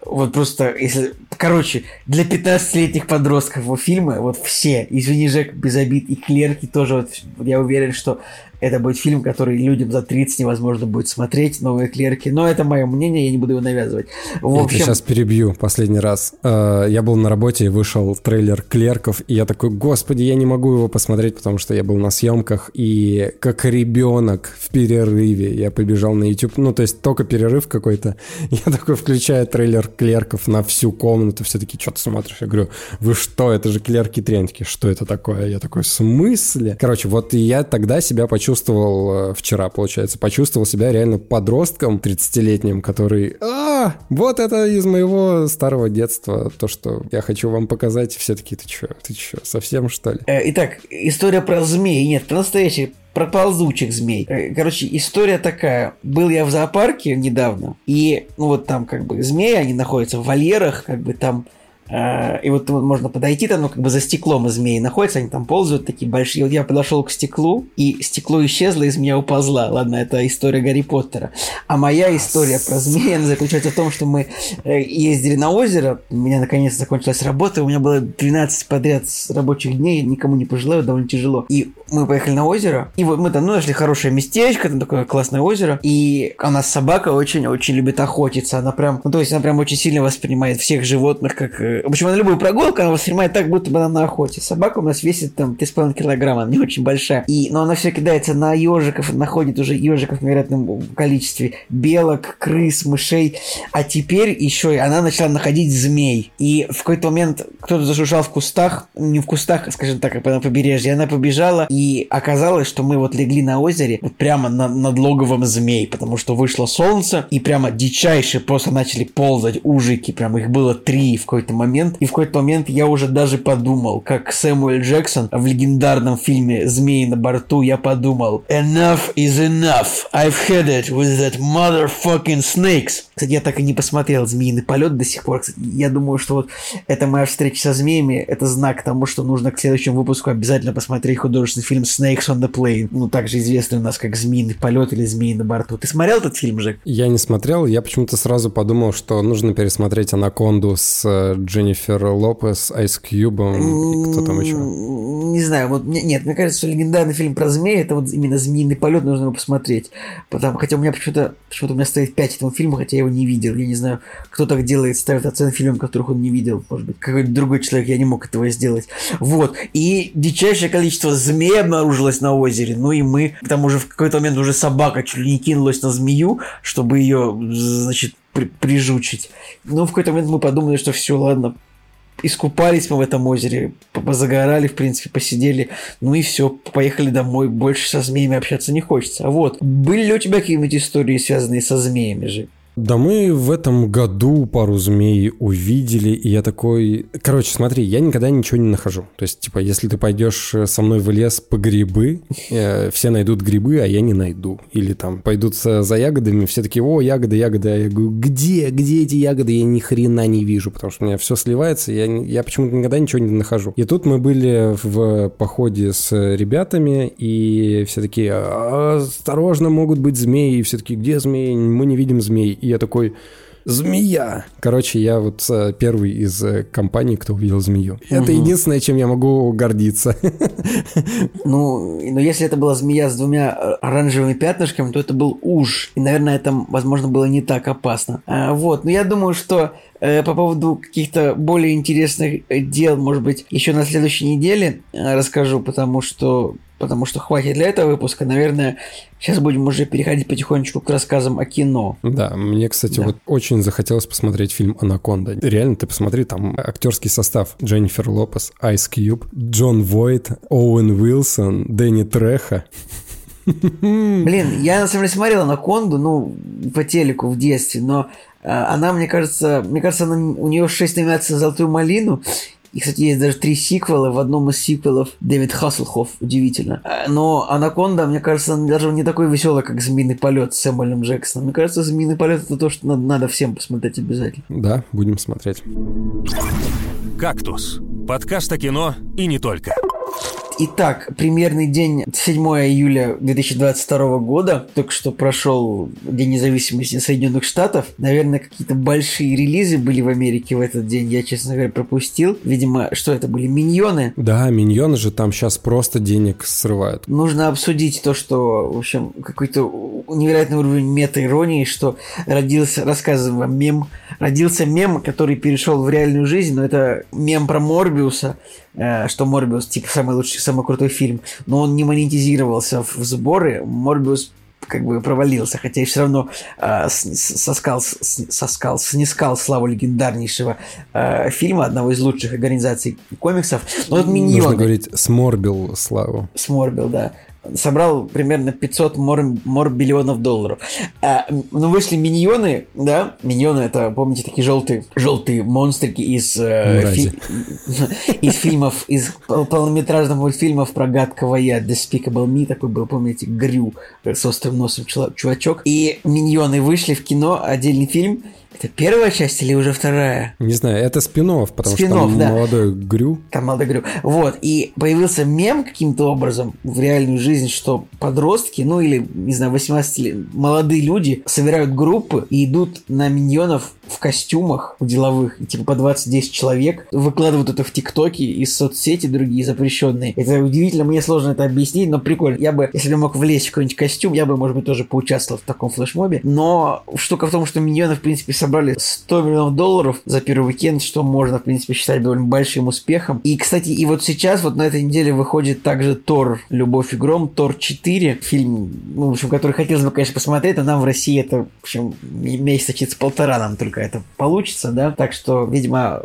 вот просто, если... Короче, для 15-летних подростков его фильмы, вот все, извини, Жек, без обид, и Клерки тоже, вот, я уверен, что это будет фильм, который людям за 30 невозможно будет смотреть, новые клерки. Но это мое мнение, я не буду его навязывать. В общем... Я сейчас перебью последний раз. Э, я был на работе и вышел трейлер клерков, и я такой, господи, я не могу его посмотреть, потому что я был на съемках, и как ребенок в перерыве я побежал на YouTube. Ну, то есть только перерыв какой-то. Я такой включаю трейлер клерков на всю комнату. Все таки что ты смотришь? Я говорю, вы что, это же клерки тренки. Что это такое? Я такой, в смысле? Короче, вот я тогда себя почувствовал почувствовал э, вчера, получается, почувствовал себя реально подростком 30-летним, который, а, вот это из моего старого детства, то, что я хочу вам показать, все такие, ты что, ты что, совсем что ли? Э, итак, история про змей, нет, про настоящий про ползучих змей. Э, короче, история такая. Был я в зоопарке недавно, и ну вот там как бы змеи, они находятся в вольерах, как бы там и вот, вот можно подойти, там, ну, как бы за стеклом змеи находятся, они там ползают такие большие. Вот я подошел к стеклу, и стекло исчезло, из меня уползла. Ладно, это история Гарри Поттера. А моя история про змеи, она заключается в том, что мы э, ездили на озеро, у меня наконец закончилась работа, у меня было 12 подряд рабочих дней, никому не пожелаю, довольно тяжело. И мы поехали на озеро, и вот мы там, ну, нашли хорошее местечко, там такое классное озеро, и у нас собака очень-очень любит охотиться, она прям, ну, то есть она прям очень сильно воспринимает всех животных как э, в общем, на любую прогулку она воспринимает так, будто бы она на охоте. Собака у нас весит там 3,5 килограмма, она не очень большая. И, но она все кидается на ежиков, находит уже ежиков в невероятном количестве. Белок, крыс, мышей. А теперь еще и она начала находить змей. И в какой-то момент кто-то зашуршал в кустах, не в кустах, а, скажем так, а на побережье. Она побежала, и оказалось, что мы вот легли на озере, вот прямо на, над логовом змей, потому что вышло солнце, и прямо дичайшие просто начали ползать ужики, прям их было три в какой-то момент момент, и в какой-то момент я уже даже подумал, как Сэмуэль Джексон в легендарном фильме «Змеи на борту», я подумал «Enough is enough, I've had it with that motherfucking snakes». Кстати, я так и не посмотрел «Змеиный полет» до сих пор. Кстати, я думаю, что вот эта моя встреча со змеями – это знак тому, что нужно к следующему выпуску обязательно посмотреть художественный фильм «Snakes on the Plane», ну, также известный у нас как «Змеиный полет» или «Змеи на борту». Ты смотрел этот фильм, Жек? Я не смотрел, я почему-то сразу подумал, что нужно пересмотреть «Анаконду» с э, Дженнифер Лопес, Айс Кьюбом и кто там еще? Не знаю, вот нет, мне кажется, что легендарный фильм про змеи, это вот именно «Змеиный полет», нужно его посмотреть. Потому, хотя у меня почему-то почему у меня стоит 5 этому фильму, хотя я его не видел. Я не знаю, кто так делает, ставит оценки фильмам, которых он не видел. Может быть, какой-то другой человек, я не мог этого сделать. Вот. И дичайшее количество змей обнаружилось на озере. Ну и мы, к тому же в какой-то момент уже собака чуть ли не кинулась на змею, чтобы ее, значит, при прижучить. Но в какой-то момент мы подумали, что все, ладно, искупались мы в этом озере, позагорали, в принципе, посидели, ну и все, поехали домой, больше со змеями общаться не хочется. А вот, были ли у тебя какие-нибудь истории, связанные со змеями же? Да мы в этом году пару змей увидели, и я такой... Короче, смотри, я никогда ничего не нахожу. То есть, типа, если ты пойдешь э, со мной в лес по грибы, э, все найдут грибы, а я не найду. Или там пойдут за ягодами, все такие, о, ягоды, ягоды. А я говорю, где, где эти ягоды? Я ни хрена не вижу, потому что у меня все сливается, я, я почему-то никогда ничего не нахожу. И тут мы были в походе с ребятами, и все такие, осторожно, могут быть змеи. И все такие, где змеи? Мы не видим змей. И я такой, змея. Короче, я вот э, первый из э, компаний, кто увидел змею. Угу. Это единственное, чем я могу гордиться. Ну, но если это была змея с двумя э, оранжевыми пятнышками, то это был уж. И, наверное, это, возможно, было не так опасно. А, вот, но я думаю, что по поводу каких-то более интересных дел, может быть, еще на следующей неделе расскажу, потому что потому что хватит для этого выпуска. Наверное, сейчас будем уже переходить потихонечку к рассказам о кино. Да, мне, кстати, да. вот очень захотелось посмотреть фильм «Анаконда». Реально, ты посмотри, там актерский состав. Дженнифер Лопес, Айс Кьюб, Джон Войт, Оуэн Уилсон, Дэнни Треха. Блин, я на самом деле смотрел «Анаконду», ну, по телеку в детстве, но э, она, мне кажется, мне кажется, она, у нее 6 номинаций на «Золотую малину», И, кстати, есть даже три сиквела. В одном из сиквелов Дэвид Хасселхоф, удивительно. Э, но «Анаконда», мне кажется, даже не такой веселый, как «Змеиный полет» с Сэмюэлем Джексоном. Мне кажется, «Змеиный полет» — это то, что надо, надо всем посмотреть обязательно. Да, будем смотреть. «Кактус» – подкаст о кино и не только. Итак, примерный день 7 июля 2022 года. Только что прошел День независимости Соединенных Штатов. Наверное, какие-то большие релизы были в Америке в этот день. Я, честно говоря, пропустил. Видимо, что это были? Миньоны? Да, миньоны же там сейчас просто денег срывают. Нужно обсудить то, что, в общем, какой-то невероятный уровень мета-иронии, что родился, рассказываем вам, мем. Родился мем, который перешел в реальную жизнь, но это мем про Морбиуса, что Морбиус, типа, самый лучший самый крутой фильм, но он не монетизировался в сборы, Морбиус как бы провалился, хотя и все равно э, соскал, соскал, снискал славу легендарнейшего э, фильма, одного из лучших организаций комиксов. Но вот Миньоны... Нужно говорить сморбил славу. Сморбил, да собрал примерно 500 мор, морбиллионов долларов. А, ну, вышли миньоны, да? Миньоны это, помните, такие желтые, желтые монстрики из, э, фи, из фильмов, из полнометражных мультфильмов про гадкого я, Despicable Me, такой был, помните, Грю с острым носом чувачок. И миньоны вышли в кино, отдельный фильм, это первая часть или уже вторая? Не знаю, это спинов, потому спин что там да. молодой Грю. Там молодой Грю. Вот, и появился мем каким-то образом в реальную жизнь, что подростки, ну или, не знаю, 18 лет, молодые люди собирают группы и идут на миньонов в костюмах деловых, типа по 20-10 человек, выкладывают это в ТикТоке из соцсети другие запрещенные. Это удивительно, мне сложно это объяснить, но прикольно. Я бы, если бы мог влезть в какой-нибудь костюм, я бы, может быть, тоже поучаствовал в таком флешмобе. Но штука в том, что миньоны, в принципе, собрали 100 миллионов долларов за первый уикенд, что можно, в принципе, считать довольно большим успехом. И, кстати, и вот сейчас, вот на этой неделе выходит также Тор «Любовь и гром», Тор 4, фильм, ну, в общем, который хотелось бы, конечно, посмотреть, но нам в России это, в общем, месяца через полтора нам только это получится, да. Так что, видимо,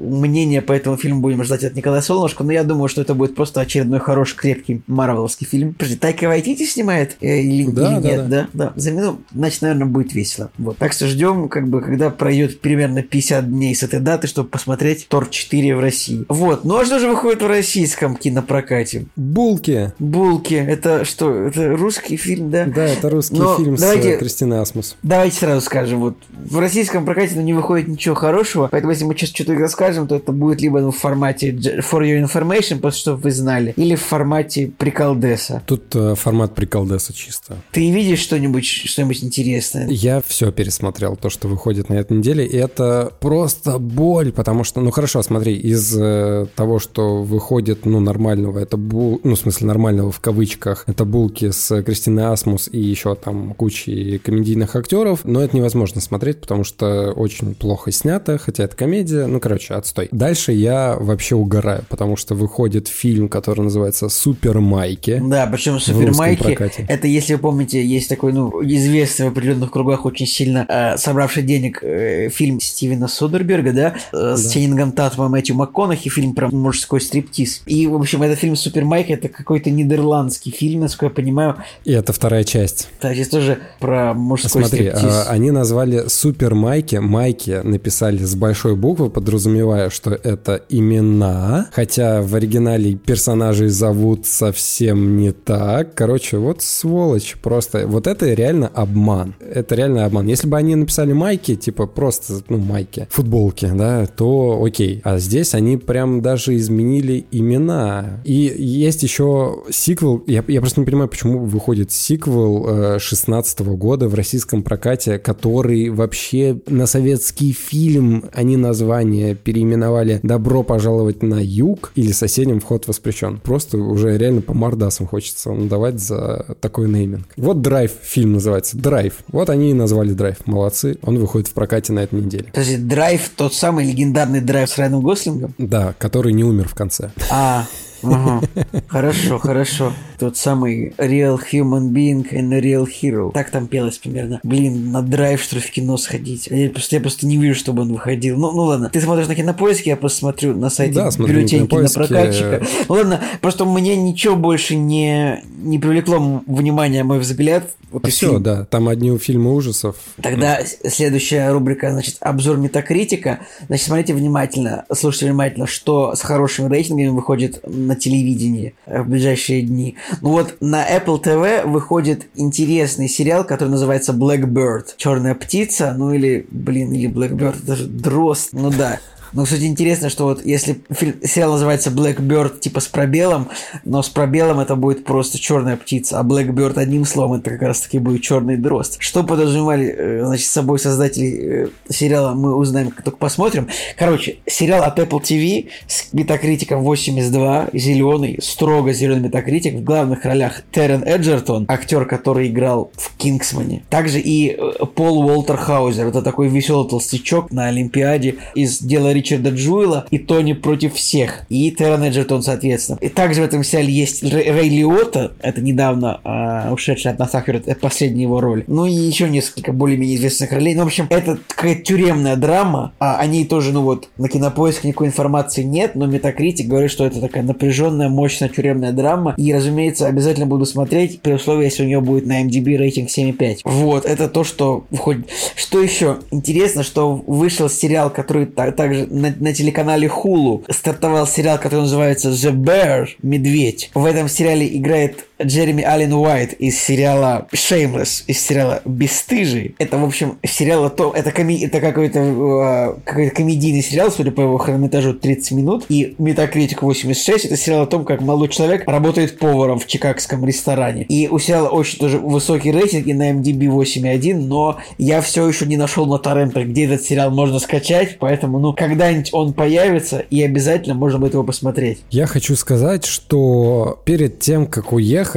мнение по этому фильму будем ждать от Николая Солнышко, но я думаю, что это будет просто очередной хороший, крепкий марвеловский фильм. Подожди, Тайка Вайтити снимает? Э, или, да, или да, нет, да. да? Да, за минуту, значит, наверное, будет весело. Вот. Так что ждем, как бы, когда пройдет примерно 50 дней с этой даты, чтобы посмотреть Тор 4 в России. Вот. Ну а что же выходит в российском кинопрокате? Булки. Булки. Это что? Это русский фильм, да? Да, это русский Но фильм давайте, с Кристиной Асмус. Давайте сразу скажем, вот в российском прокате ну, не выходит ничего хорошего, поэтому если мы сейчас что-то расскажем, то это будет либо в формате For Your Information, просто чтобы вы знали, или в формате приколдеса. Тут э, формат приколдеса чисто. Ты видишь что-нибудь что-нибудь интересное? Я все пересмотрел, то, что выходит на этой неделе, и это просто боль, потому что, ну хорошо, смотри, из э, того, что выходит, ну, нормального, это бул, ну, в смысле, нормального в кавычках, это булки с Кристиной Асмус и еще там кучей комедийных актеров, но это невозможно смотреть, потому что очень плохо снято, хотя это комедия, ну, короче, отстой. Дальше я вообще угораю, потому что выходит фильм, который называется «Супер Майки». Да, причем «Супер Майки» это, если вы помните, есть такой, ну, известный в определенных кругах очень сильно э, собравший денег э, фильм Стивена Содерберга, да, э, с да. Ченнингом Татумом и Мэтью МакКонахи, фильм про мужской стриптиз. И, в общем, этот фильм «Супер Майки» это какой-то нидерландский фильм, насколько я понимаю. И это вторая часть. Да, здесь тоже про мужской Смотри, стриптиз. Смотри, они назвали «Супер Майки» майки написали с большой буквы, подразумевая, что это имена, хотя в оригинале персонажей зовут совсем не так. Короче, вот сволочь просто. Вот это реально обман. Это реально обман. Если бы они написали майки, типа просто, ну, майки, футболки, да, то окей. А здесь они прям даже изменили имена. И есть еще сиквел, я, я просто не понимаю, почему выходит сиквел э, 16 года в российском прокате, который вообще на советский фильм они название переименовали «Добро пожаловать на юг» или «Соседям вход воспрещен». Просто уже реально по мордасам хочется надавать за такой нейминг. Вот «Драйв» фильм называется. «Драйв». Вот они и назвали «Драйв». Молодцы. Он выходит в прокате на этой неделе. Подожди, «Драйв» тот самый легендарный «Драйв» с Райаном Гослингом? Да, который не умер в конце. А, Ага. Хорошо, хорошо. Тот самый Real Human Being and Real Hero. Так там пелось примерно. Блин, на драйв, что в кино сходить. Я просто, я просто не вижу, чтобы он выходил. Ну, ну ладно. Ты смотришь на кинопоиске, я просто смотрю на сайте Да, бюллетень кинопрокатчика. Ну ладно, просто мне ничего больше не, не привлекло внимание, мой взгляд. Вот и Все, фильм. да, там одни фильмы ужасов. Тогда с- следующая рубрика, значит, обзор метакритика. Значит, смотрите внимательно, слушайте внимательно, что с хорошими рейтингами выходит на телевидении э, в ближайшие дни. Ну вот на Apple TV выходит интересный сериал, который называется Blackbird. Черная птица, ну или, блин, или Blackbird, даже дрозд, ну да. Но, кстати, интересно, что вот если сериал называется Blackbird типа с пробелом, но с пробелом это будет просто черная птица, а Blackbird одним словом это как раз таки будет черный дрозд. Что подразумевали, э, значит, с собой создатели э, сериала, мы узнаем, как только посмотрим. Короче, сериал от Apple TV с метакритиком 82, зеленый, строго зеленый метакритик, в главных ролях Террен Эджертон, актер, который играл в Кингсмане. Также и э, Пол Уолтер Хаузер, это такой веселый толстячок на Олимпиаде из дела Ричарда Джуэла и Тони против всех. И Террен Эджертон, соответственно. И также в этом сериале есть Рэй, Лиотта, это недавно а, ушедший от нас это последняя его роль. Ну и еще несколько более-менее известных ролей. Ну, в общем, это какая-то тюремная драма, а о ней тоже, ну вот, на кинопоиске никакой информации нет, но Метакритик говорит, что это такая напряженная, мощная тюремная драма. И, разумеется, обязательно буду смотреть, при условии, если у нее будет на MDB рейтинг 7,5. Вот, это то, что входит. Что еще? Интересно, что вышел сериал, который та- также на, на телеканале Hulu. Стартовал сериал, который называется The Bear, Медведь. В этом сериале играет Джереми Аллен Уайт из сериала Shameless, из сериала Бесстыжий. Это, в общем, сериал о том, это, коми, это какой-то, э, какой-то комедийный сериал, судя по его хронометражу 30 минут, и Метакритик 86, это сериал о том, как молодой человек работает поваром в чикагском ресторане. И у сериала очень тоже высокий рейтинг, и на MDB 8.1, но я все еще не нашел на торрентах, где этот сериал можно скачать, поэтому, ну, когда-нибудь он появится, и обязательно можно будет его посмотреть. Я хочу сказать, что перед тем, как уехать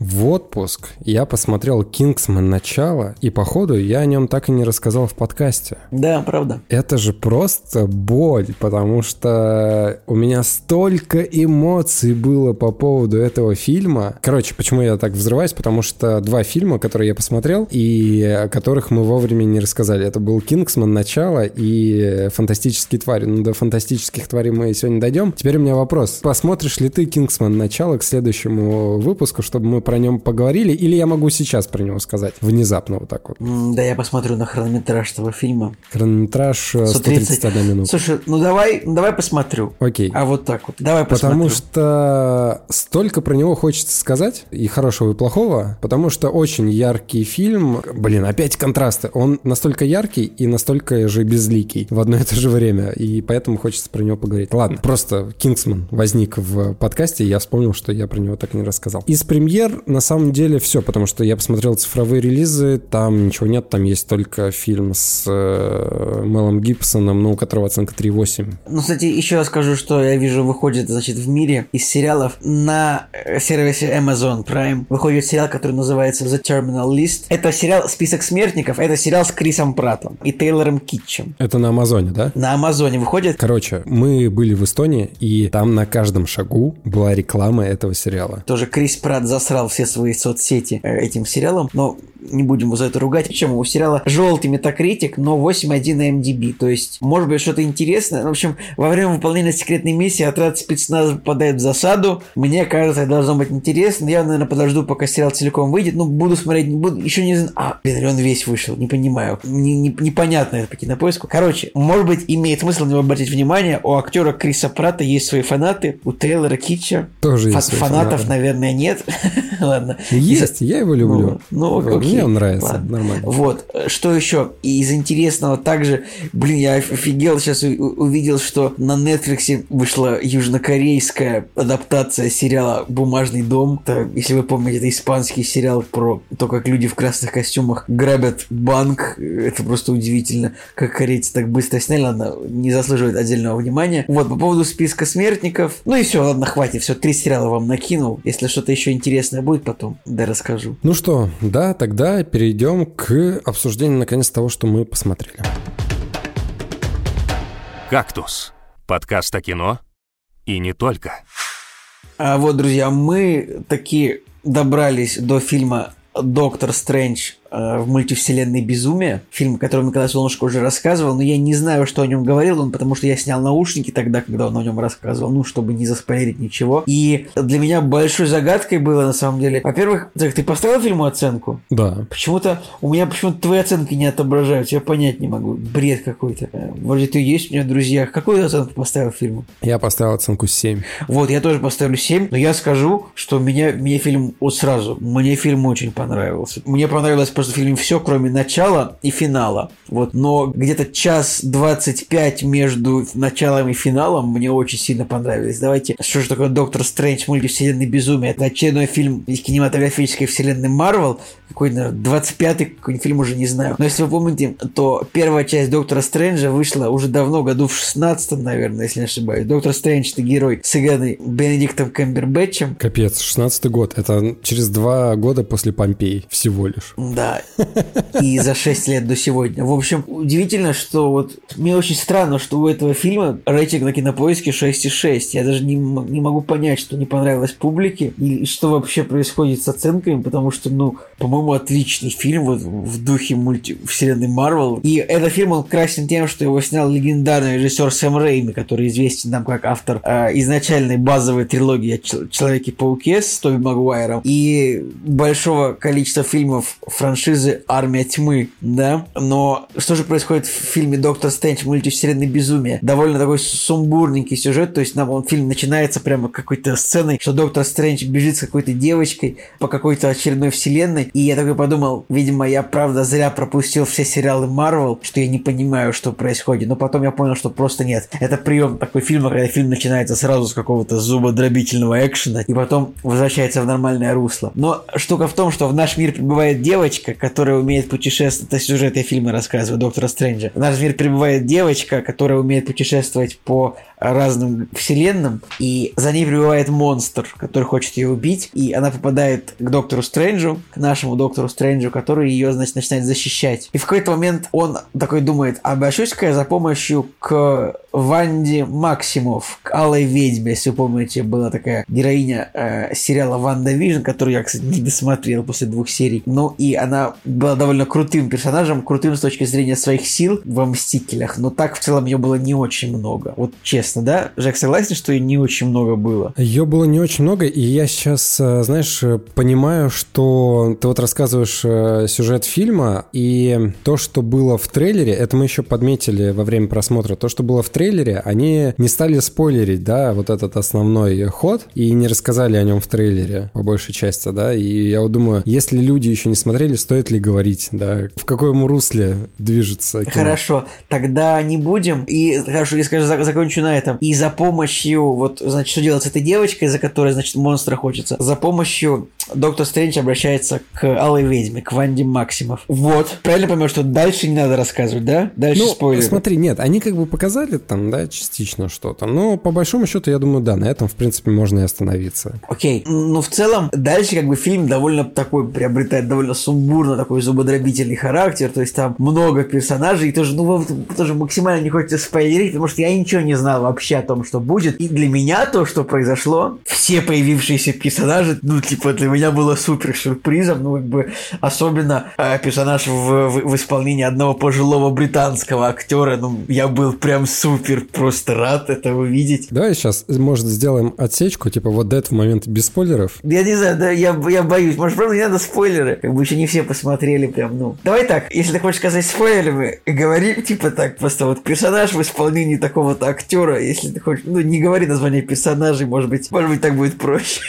в отпуск, я посмотрел «Кингсман. Начало», и походу я о нем так и не рассказал в подкасте. Да, правда. Это же просто боль, потому что у меня столько эмоций было по поводу этого фильма. Короче, почему я так взрываюсь? Потому что два фильма, которые я посмотрел, и о которых мы вовремя не рассказали. Это был «Кингсман. Начало» и «Фантастические твари». Ну, до «Фантастических тварей» мы сегодня дойдем. Теперь у меня вопрос. Посмотришь ли ты «Кингсман. Начало» к следующему выпуску, чтобы мы про нем поговорили, или я могу сейчас про него сказать? Внезапно вот так вот. Да, я посмотрю на хронометраж этого фильма. Хронометраж э, 130. 131 минута. Слушай, ну давай, давай посмотрю. Окей. А вот так вот. Давай посмотрю. Потому что столько про него хочется сказать, и хорошего, и плохого, потому что очень яркий фильм. Блин, опять контрасты. Он настолько яркий и настолько же безликий в одно и то же время, и поэтому хочется про него поговорить. Ладно, просто «Кингсман» возник в подкасте, и я вспомнил, что я про него так не рассказал. Из премьер, на самом деле, все, потому что я посмотрел цифровые релизы, там ничего нет, там есть только фильм с э, Мелом Гибсоном, ну, у которого оценка 3,8. Ну, кстати, еще скажу, что я вижу, выходит, значит, в мире из сериалов на э, сервисе Amazon Prime выходит сериал, который называется The Terminal List. Это сериал «Список смертников», это сериал с Крисом Пратом и Тейлором Китчем. Это на Амазоне, да? На Амазоне выходит. Короче, мы были в Эстонии, и там на каждом шагу была реклама этого сериала. Тоже Крис Пратт засрал все свои соцсети э, этим сериалом, но не будем его за это ругать. Причем у сериала желтый метакритик, но 8.1 на MDB. То есть, может быть, что-то интересное. В общем, во время выполнения секретной миссии отряд спецназа попадает в засаду. Мне кажется, это должно быть интересно. Я, наверное, подожду, пока сериал целиком выйдет. Ну, буду смотреть, не буду. Еще не знаю. А, блин, или он весь вышел. Не понимаю. Не- не- непонятно это по кинопоиску. Короче, может быть, имеет смысл на него обратить внимание. У актера Криса Пратта есть свои фанаты. У Тейлора Китча Тоже Фа- есть фанатов, фанаты. наверное, нет. Ладно. Есть, я его люблю. Ну, ну, окей. Мне он нравится, Ладно. нормально. Вот, что еще из интересного также, блин, я офигел, сейчас увидел, что на Netflix вышла южнокорейская адаптация сериала «Бумажный дом». Это, если вы помните, это испанский сериал про то, как люди в красных костюмах грабят банк. Это просто удивительно, как корейцы так быстро сняли, ладно, не заслуживает отдельного внимания. Вот, по поводу списка смертников. Ну и все, ладно, хватит, все, три сериала вам накинул. Если что-то еще интересное будет потом, да расскажу. Ну что, да, тогда перейдем к обсуждению, наконец, того, что мы посмотрели. «Кактус» — подкаст о кино и не только. А вот, друзья, мы таки добрались до фильма «Доктор Стрэндж в мультивселенной «Безумие», фильм, о котором Николай Солнышко уже рассказывал, но я не знаю, что о нем говорил он, потому что я снял наушники тогда, когда он о нем рассказывал, ну, чтобы не заспойлерить ничего. И для меня большой загадкой было, на самом деле, во-первых, ты поставил фильму оценку? Да. Почему-то, у меня почему-то твои оценки не отображаются, я понять не могу, бред какой-то. Э, вроде ты есть у меня в друзьях. Какую оценку поставил фильму? Я поставил оценку 7. Вот, я тоже поставлю 7, но я скажу, что меня, мне фильм вот сразу, мне фильм очень понравился. Мне понравилось просто в фильме все, кроме начала и финала. Вот, но где-то час 25 между началом и финалом мне очень сильно понравились. Давайте, что же такое Доктор Стрэндж, мультивселенной безумие? Это очередной фильм из кинематографической вселенной Марвел, какой-то 25-й какой-нибудь фильм уже не знаю. Но если вы помните, то первая часть Доктора Стрэнджа вышла уже давно, году в 16 наверное, если не ошибаюсь. Доктор Стрэндж это герой, сыгранный Бенедиктом Камбербэтчем. Капец, 16 год. Это через два года после Помпей всего лишь. Да. И за 6 лет до сегодня. В общем, удивительно, что вот мне очень странно, что у этого фильма рейтинг на кинопоиске 6,6. Я даже не, не могу понять, что не понравилось публике и что вообще происходит с оценками, потому что, ну, по-моему, отличный фильм вот в духе мульти вселенной Марвел. И этот фильм, он красен тем, что его снял легендарный режиссер Сэм Рейми, который известен нам как автор э, изначальной базовой трилогии Человеки-пауке с Тоби Магуайром и большого количества фильмов франшизы Армия тьмы, да? Но что же происходит в фильме Доктор Стрэндж мультивселенной безумие? Довольно такой сумбурненький сюжет, то есть нам он фильм начинается прямо какой-то сценой, что Доктор Стрэндж бежит с какой-то девочкой по какой-то очередной вселенной, и я такой подумал, видимо, я правда зря пропустил все сериалы Марвел, что я не понимаю, что происходит. Но потом я понял, что просто нет. Это прием такой фильма, когда фильм начинается сразу с какого-то зубодробительного экшена, и потом возвращается в нормальное русло. Но штука в том, что в наш мир прибывает девочка, которая умеет путешествовать, это сюжет я фильма рассказываю, Доктора Стрэнджа. В наш мир прибывает девочка, которая умеет путешествовать по разным вселенным, и за ней прибывает монстр, который хочет ее убить, и она попадает к Доктору Стрэнджу, к нашему Доктору Стрэнджу, который ее, значит, начинает защищать. И в какой-то момент он такой думает, обращусь-ка я за помощью к Ванде Максимов, к Алой Ведьме, если вы помните, была такая героиня э, сериала WandaVision, которую я, кстати, не досмотрел после двух серий. Ну и она была довольно крутым персонажем, крутым с точки зрения своих сил во Мстителях, но так в целом ее было не очень много. Вот честно, да? Жак, согласен, что ее не очень много было? Ее было не очень много, и я сейчас, э, знаешь, понимаю, что ты вот рассказываешь э, сюжет фильма, и то, что было в трейлере, это мы еще подметили во время просмотра, то, что было в трейлере, трейлере, они не стали спойлерить, да, вот этот основной ход, и не рассказали о нем в трейлере, по большей части, да, и я вот думаю, если люди еще не смотрели, стоит ли говорить, да, в каком русле движется кино. Хорошо, тогда не будем, и, хорошо, я скажу, закончу на этом, и за помощью, вот, значит, что делать с этой девочкой, за которой, значит, монстра хочется, за помощью доктор Стрэндж обращается к Алой Ведьме, к Ванде Максимов. Вот, правильно понимаю, что дальше не надо рассказывать, да? Дальше ну, спойлеры. смотри, нет, они как бы показали там да, частично что-то. Но по большому счету, я думаю, да, на этом, в принципе, можно и остановиться. Окей. Ну, в целом, дальше как бы фильм довольно такой, приобретает довольно сумбурно такой зубодробительный характер, то есть там много персонажей, и тоже, ну, тоже максимально не хочется спойлерить, потому что я ничего не знал вообще о том, что будет. И для меня то, что произошло, все появившиеся персонажи, ну, типа, для меня было супер сюрпризом, ну, как бы, особенно э, персонаж в, в, в исполнении одного пожилого британского актера, ну, я был прям супер просто рад это увидеть. Давай сейчас, может, сделаем отсечку, типа вот до этого момента без спойлеров. Я не знаю, да, я, я боюсь. Может, правда, не надо спойлеры? Как бы еще не все посмотрели прям, ну. Давай так, если ты хочешь сказать спойлерами, говори, типа так, просто вот персонаж в исполнении такого-то актера, если ты хочешь, ну, не говори название персонажей, может быть, может быть, так будет проще.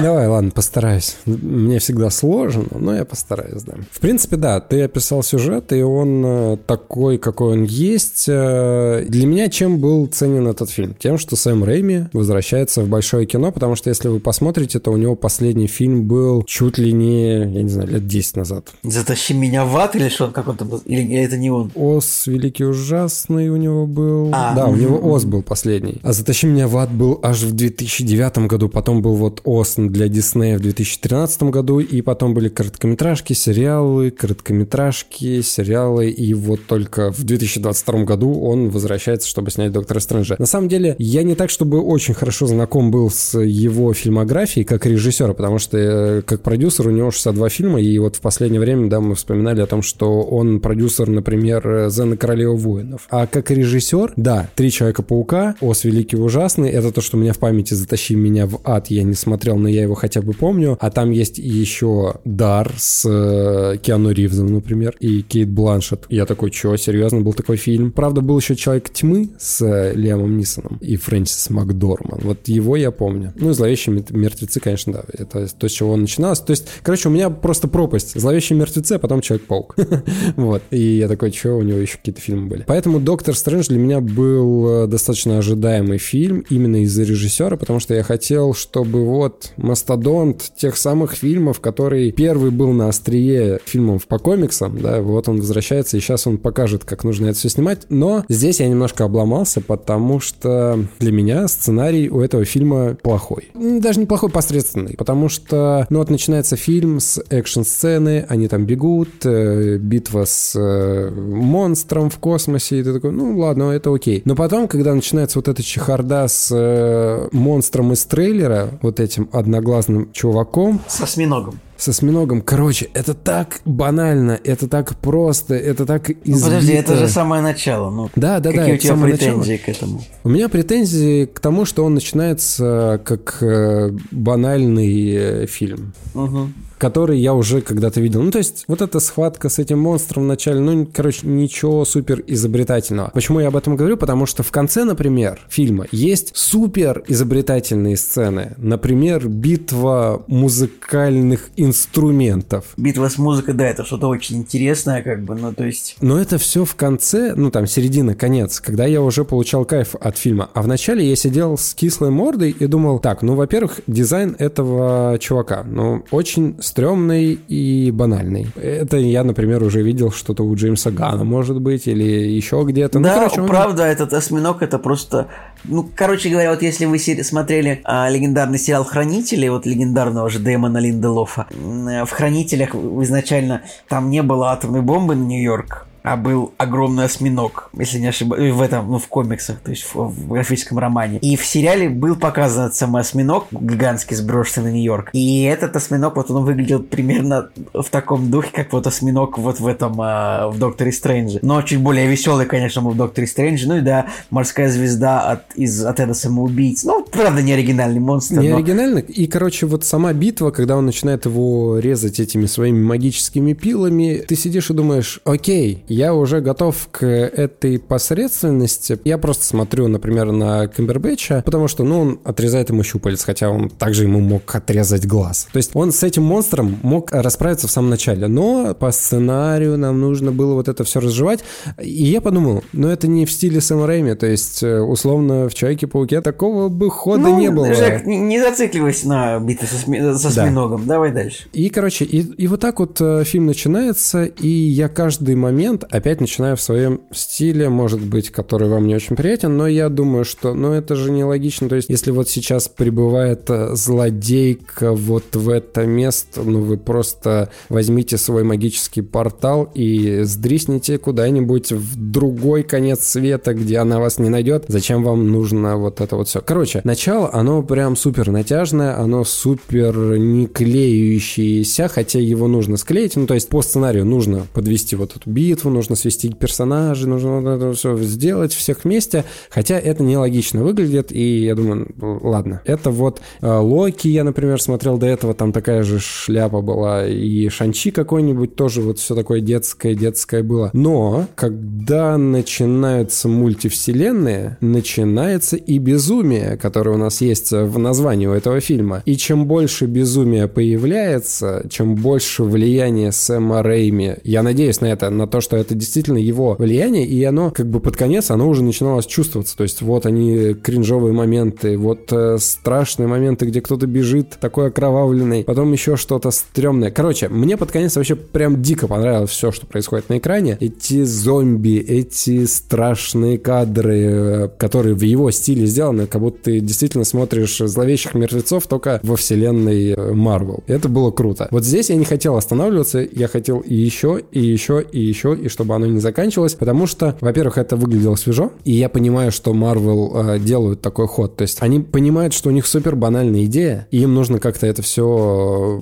Давай, ладно, постараюсь. Мне всегда сложно, но я постараюсь, да. В принципе, да, ты описал сюжет, и он э, такой, какой он есть. Э, для меня чем был ценен этот фильм? Тем, что Сэм Рэйми возвращается в большое кино, потому что если вы посмотрите, то у него последний фильм был чуть ли не, я не знаю, лет 10 назад. «Затащи меня в ад» или что он, как он там, или это не он? «Ос Великий Ужасный» у него был. А, да, у него «Ос» был последний. А «Затащи меня в ад» был аж в 2009 году, потом был вот «Ос» для Диснея в 2013 году, и потом были короткометражки, сериалы, короткометражки, сериалы, и вот только в 2022 году он возвращается, чтобы снять Доктора Стрэнджа. На самом деле, я не так, чтобы очень хорошо знаком был с его фильмографией как режиссера, потому что э, как продюсер у него 62 фильма, и вот в последнее время, да, мы вспоминали о том, что он продюсер, например, «Зена Королева воинов». А как режиссер, да, «Три Человека-паука», «Ос Великий Ужасный», это то, что у меня в памяти «Затащи меня в ад», я не смотрел, но я его хотя бы помню. А там есть еще «Дар» с э, Киану Ривзом, например, и Кейт Бланшет. Я такой, чё, серьезно, был такой фильм? Правда, был еще «Человек тьмы» с э, Лиамом Нисоном и Фрэнсис Макдорман. Вот его я помню. Ну, и «Зловещие мертвецы», конечно, да, это то, с чего он начиналось. То есть, короче, у меня просто пропасть. «Зловещие мертвецы», а потом «Человек-паук». вот. И я такой, чё, у него еще какие-то фильмы были. Поэтому «Доктор Стрэндж» для меня был э, достаточно ожидаемый фильм именно из-за режиссера, потому что я хотел, чтобы вот мастодонт тех самых фильмов, который первый был на острие фильмов по комиксам, да, вот он возвращается, и сейчас он покажет, как нужно это все снимать. Но здесь я немножко обломался, потому что для меня сценарий у этого фильма плохой. Даже не плохой, посредственный, потому что, ну вот начинается фильм с экшн-сцены, они там бегут, э, битва с э, монстром в космосе, и ты такой, ну ладно, это окей. Но потом, когда начинается вот эта чехарда с э, монстром из трейлера, вот этим одноглазным чуваком. С осьминогом с осьминогом. Короче, это так банально, это так просто, это так избито. Ну, подожди, это же самое начало. Ну, да, да, какие да. у тебя претензии начало. к этому? У меня претензии к тому, что он начинается как э, банальный э, фильм. Угу который я уже когда-то видел. Ну, то есть, вот эта схватка с этим монстром в начале, ну, короче, ничего супер изобретательного. Почему я об этом говорю? Потому что в конце, например, фильма есть супер изобретательные сцены. Например, битва музыкальных инструментов. Битва с музыкой, да, это что-то очень интересное, как бы, ну, то есть... Но это все в конце, ну, там, середина, конец, когда я уже получал кайф от фильма. А в начале я сидел с кислой мордой и думал, так, ну, во-первых, дизайн этого чувака, ну, очень стрёмный и банальный. Это я, например, уже видел что-то у Джеймса Гана, может быть, или еще где-то. Ну, да, ну, короче, он... правда, этот осьминог это просто... Ну, короче говоря, вот если вы смотрели а, легендарный сериал «Хранители», вот легендарного же Дэймона Линделофа, в «Хранителях» изначально там не было атомной бомбы на Нью-Йорк, а был огромный осьминог, если не ошибаюсь, в этом, ну, в комиксах, то есть в, в графическом романе. И в сериале был показан этот самый осьминог, гигантский, сброшенный на Нью-Йорк. И этот осьминог, вот он выглядел примерно в таком духе, как вот осьминог вот в этом, э, в Докторе Стрэнджи. Но чуть более веселый, конечно, был в Докторе Стрэндже. Ну и да, морская звезда от, из отряда самоубийц. Ну, правда, не оригинальный монстр. Не но... оригинальный. И, короче, вот сама битва, когда он начинает его резать этими своими магическими пилами, ты сидишь и думаешь, окей, я уже готов к этой посредственности. Я просто смотрю, например, на Камбербэтча, потому что, ну, он отрезает ему щупалец, хотя он также ему мог отрезать глаз. То есть он с этим монстром мог расправиться в самом начале, но по сценарию нам нужно было вот это все разжевать. И я подумал, ну, это не в стиле Сэма Рэйми, то есть, э, условно, в Человеке-пауке такого бы хода ну, не было. Жек, не зацикливайся на битве со, сми... со осьминогом. Да. Давай дальше. И, короче, и, и вот так вот э, фильм начинается, и я каждый момент, опять начинаю в своем стиле, может быть, который вам не очень приятен, но я думаю, что, ну, это же нелогично. То есть, если вот сейчас прибывает э, злодейка вот в это место, ну, вы просто возьмите свой магический портал и сдрисните куда-нибудь в другой конец света, где она вас не найдет. Зачем вам нужно вот это вот все? Короче, начало, оно прям супер натяжное, оно супер не клеющееся, хотя его нужно склеить. Ну, то есть, по сценарию нужно подвести вот эту битву, нужно свести персонажей, нужно это все сделать всех вместе, хотя это нелогично выглядит, и я думаю, ладно. Это вот э, Локи, я, например, смотрел до этого, там такая же шляпа была, и Шанчи какой-нибудь тоже вот все такое детское, детское было. Но, когда начинаются мультивселенные, начинается и безумие, которое у нас есть в названии у этого фильма. И чем больше безумия появляется, чем больше влияния Сэма Рейми, я надеюсь на это, на то, что это действительно его влияние, и оно как бы под конец, оно уже начиналось чувствоваться. То есть вот они кринжовые моменты, вот э, страшные моменты, где кто-то бежит такой окровавленный, потом еще что-то стрёмное. Короче, мне под конец вообще прям дико понравилось все, что происходит на экране. Эти зомби, эти страшные кадры, э, которые в его стиле сделаны, как будто ты действительно смотришь зловещих мертвецов только во вселенной Марвел. Это было круто. Вот здесь я не хотел останавливаться, я хотел и еще, и еще, и еще, чтобы оно не заканчивалось, потому что, во-первых, это выглядело свежо, и я понимаю, что Marvel э, делают такой ход. То есть они понимают, что у них супер банальная идея, и им нужно как-то это все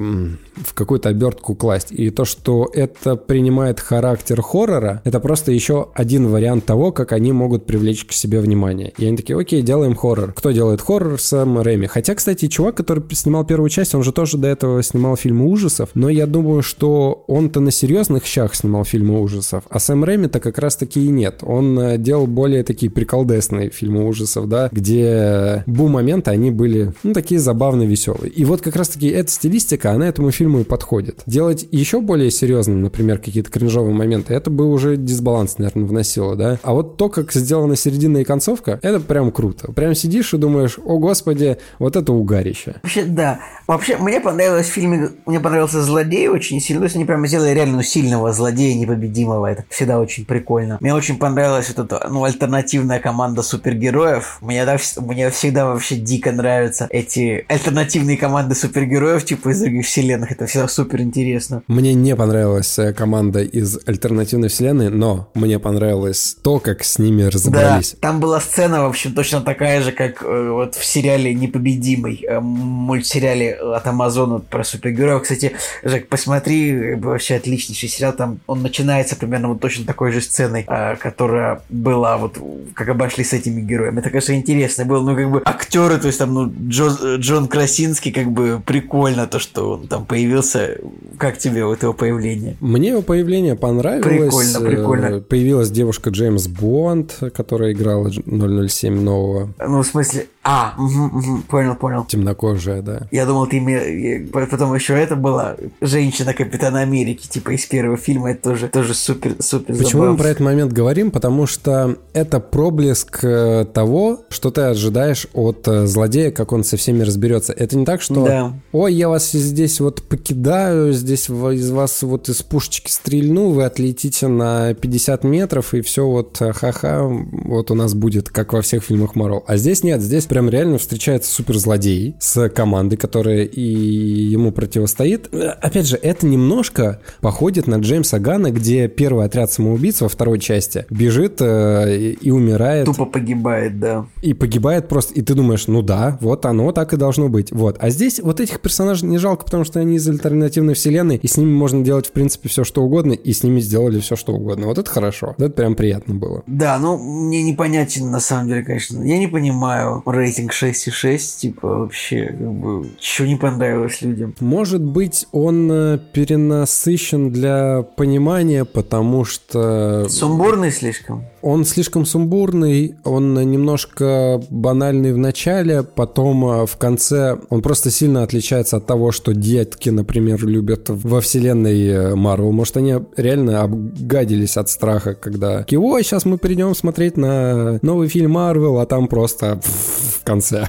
в какую-то обертку класть. И то, что это принимает характер хоррора, это просто еще один вариант того, как они могут привлечь к себе внимание. И они такие, окей, делаем хоррор. Кто делает хоррор? Сэм Рэми. Хотя, кстати, чувак, который снимал первую часть, он же тоже до этого снимал фильмы ужасов, но я думаю, что он-то на серьезных щах снимал фильмы ужасов, а Сэм Рэми-то как раз-таки и нет. Он э, делал более такие приколдесные фильмы ужасов, да, где бум-моменты, они были, ну, такие забавные, веселые. И вот как раз-таки эта стилистика, она этому фильму и подходит. Делать еще более серьезным, например, какие-то кринжовые моменты, это бы уже дисбаланс, наверное, вносило, да. А вот то, как сделана середина и концовка, это прям круто. Прям сидишь и думаешь, о господи, вот это угарище. Вообще, да. Вообще, мне понравилось в фильме, мне понравился злодей очень сильно. То есть они прямо сделали реально ну, сильного злодея, непобедимого. Это всегда очень прикольно. Мне очень понравилась вот эта, ну, альтернативная команда супергероев. Мне, да, мне всегда вообще дико нравятся эти альтернативные команды супергероев, типа из других вселенных. Это всегда супер интересно. Мне не понравилась э, команда из альтернативной вселенной, но мне понравилось то, как с ними разобрались. Да, там была сцена, в общем, точно такая же, как э, вот в сериале «Непобедимый», э, мультсериале от Амазона про супергероев. Кстати, Жек, посмотри, вообще отличнейший сериал. Там он начинается примерно вот точно такой же сценой, а, которая была вот как обошли с этими героями. Это, конечно, интересно было. Ну, как бы актеры, то есть там, ну, Джо, Джон Красинский, как бы прикольно то, что он там появился. Как тебе вот его появление? Мне его появление понравилось. Прикольно, прикольно. Э, появилась девушка Джеймс Бонд, которая играла 007 нового. Ну, в смысле, а, угу, угу, понял, понял. Темнокожая, да. Я думал, ты потом еще это была женщина Капитана Америки, типа из первого фильма, это тоже, тоже супер, супер Почему забавно. мы про этот момент говорим? Потому что это проблеск э, того, что ты ожидаешь от э, злодея, как он со всеми разберется. Это не так, что да. ой, я вас здесь вот покидаю, здесь из вас вот из пушечки стрельну, вы отлетите на 50 метров, и все вот э, ха-ха, вот у нас будет, как во всех фильмах Марвел. А здесь нет, здесь прям реально встречается суперзлодей с командой, которая и ему противостоит. Опять же, это немножко походит на Джеймса Гана, где первый отряд самоубийц во второй части бежит э, и умирает. Тупо погибает, да. И погибает просто, и ты думаешь, ну да, вот оно так и должно быть. Вот. А здесь вот этих персонажей не жалко, потому что они из альтернативной вселенной, и с ними можно делать, в принципе, все что угодно, и с ними сделали все что угодно. Вот это хорошо. Вот это прям приятно было. Да, ну мне непонятен на самом деле, конечно. Я не понимаю рейтинг 6,6, типа, вообще, как бы, что не понравилось людям. Может быть, он э, перенасыщен для понимания, потому что... Сумбурный слишком? Он слишком сумбурный, он немножко банальный в начале, потом э, в конце он просто сильно отличается от того, что детки, например, любят во вселенной Марвел. Может, они реально обгадились от страха, когда ой, сейчас мы придем смотреть на новый фильм Марвел, а там просто в конце.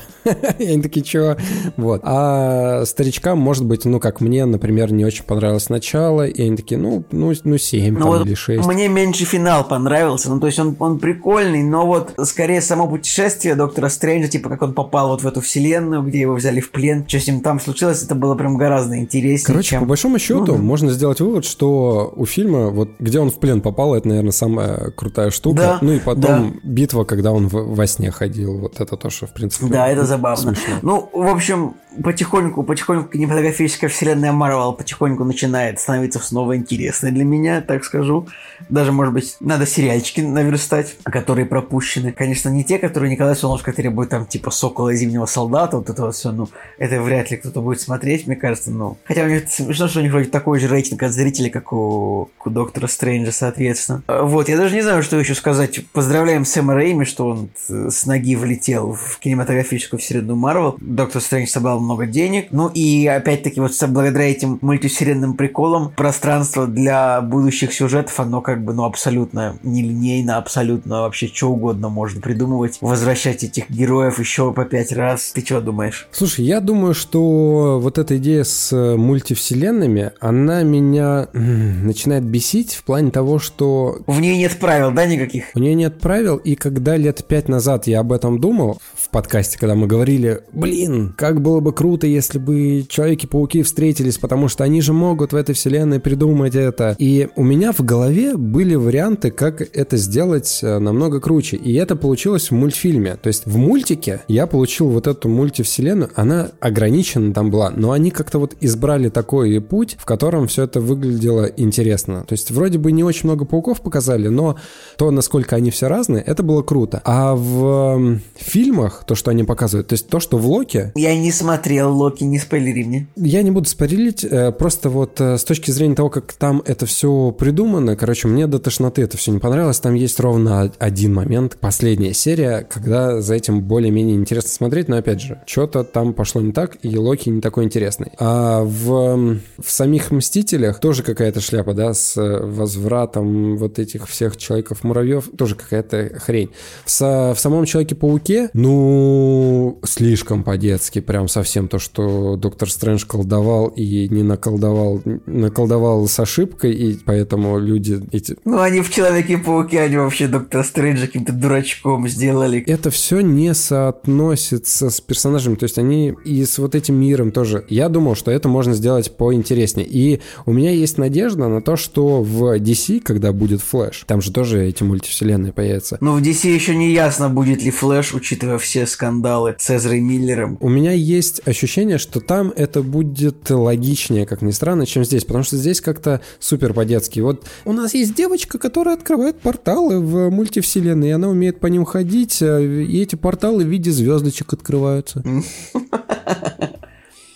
И они такие, чё? Вот. А старичкам, может быть, ну, как мне, например, не очень понравилось начало, и они такие, ну, ну, ну 7 ну, там, вот или 6. Мне меньше финал понравился, ну, то есть он, он прикольный, но вот скорее само путешествие доктора Стрэнджа, типа, как он попал вот в эту вселенную, где его взяли в плен, что с ним там случилось, это было прям гораздо интереснее. Короче, чем... по большому счету, ну, можно сделать вывод, что у фильма, вот где он в плен попал, это, наверное, самая крутая штука. Да, ну и потом да. битва, когда он в, во сне ходил, вот это то, что, в принципе, Да, это забавно. Смешно. Ну, в общем, потихоньку, потихоньку кинематографическая вселенная Марвел потихоньку начинает становиться снова интересной для меня, так скажу. Даже, может быть, надо сериальчики наверстать, которые пропущены. Конечно, не те, которые Николай Солнышко требует, там, типа Сокола и Зимнего Солдата, вот это вот все, ну, это вряд ли кто-то будет смотреть, мне кажется, ну. Хотя у них смешно, что у них вроде такой же рейтинг от зрителей, как у, у Доктора Стрэнджа, соответственно. Вот, я даже не знаю, что еще сказать. Поздравляем Сэма Рейми, что он с ноги влетел в кинематографическую мультивселенную Марвел. Доктор Стрэндж собрал много денег. Ну и опять-таки вот благодаря этим мультивселенным приколам пространство для будущих сюжетов, оно как бы, ну, абсолютно нелинейно, абсолютно вообще что угодно можно придумывать. Возвращать этих героев еще по пять раз. Ты что думаешь? Слушай, я думаю, что вот эта идея с э, мультивселенными, она меня начинает бесить в плане того, что... В ней нет правил, да, никаких? У нее нет правил, и когда лет пять назад я об этом думал, в подкасте, когда мы говорили, блин, как было бы круто, если бы Человеки-пауки встретились, потому что они же могут в этой вселенной придумать это. И у меня в голове были варианты, как это сделать э, намного круче. И это получилось в мультфильме. То есть в мультике я получил вот эту мультивселенную, она ограничена там была, но они как-то вот избрали такой путь, в котором все это выглядело интересно. То есть вроде бы не очень много пауков показали, но то, насколько они все разные, это было круто. А в фильмах, то, что они показывают, то есть то, что в Локи... Я не смотрел Локи, не спойлери мне. Я не буду спойлерить, э, просто вот э, с точки зрения того, как там это все придумано, короче, мне до тошноты это все не понравилось. Там есть ровно один момент, последняя серия, когда за этим более-менее интересно смотреть, но опять же, что-то там пошло не так, и Локи не такой интересный. А в, в самих Мстителях тоже какая-то шляпа, да, с возвратом вот этих всех Человеков-муравьев, тоже какая-то хрень. В, со, в самом Человеке-пауке, ну, слишком по-детски, прям совсем то, что Доктор Стрэндж колдовал и не наколдовал, наколдовал с ошибкой, и поэтому люди эти... Ну, они в Человеке-пауке, они вообще Доктора Стрэнджа каким-то дурачком сделали. Это все не соотносится с персонажами, то есть они и с вот этим миром тоже. Я думал, что это можно сделать поинтереснее. И у меня есть надежда на то, что в DC, когда будет Флэш, там же тоже эти мультивселенные появятся. Но в DC еще не ясно, будет ли Флэш, учитывая все скандалы с Эзрой Миллером. У меня есть ощущение, что там это будет логичнее, как ни странно, чем здесь, потому что здесь как-то супер по-детски. Вот у нас есть девочка, которая открывает порталы в мультивселенной, и она умеет по ним ходить, э, и эти порталы в виде звездочек открываются.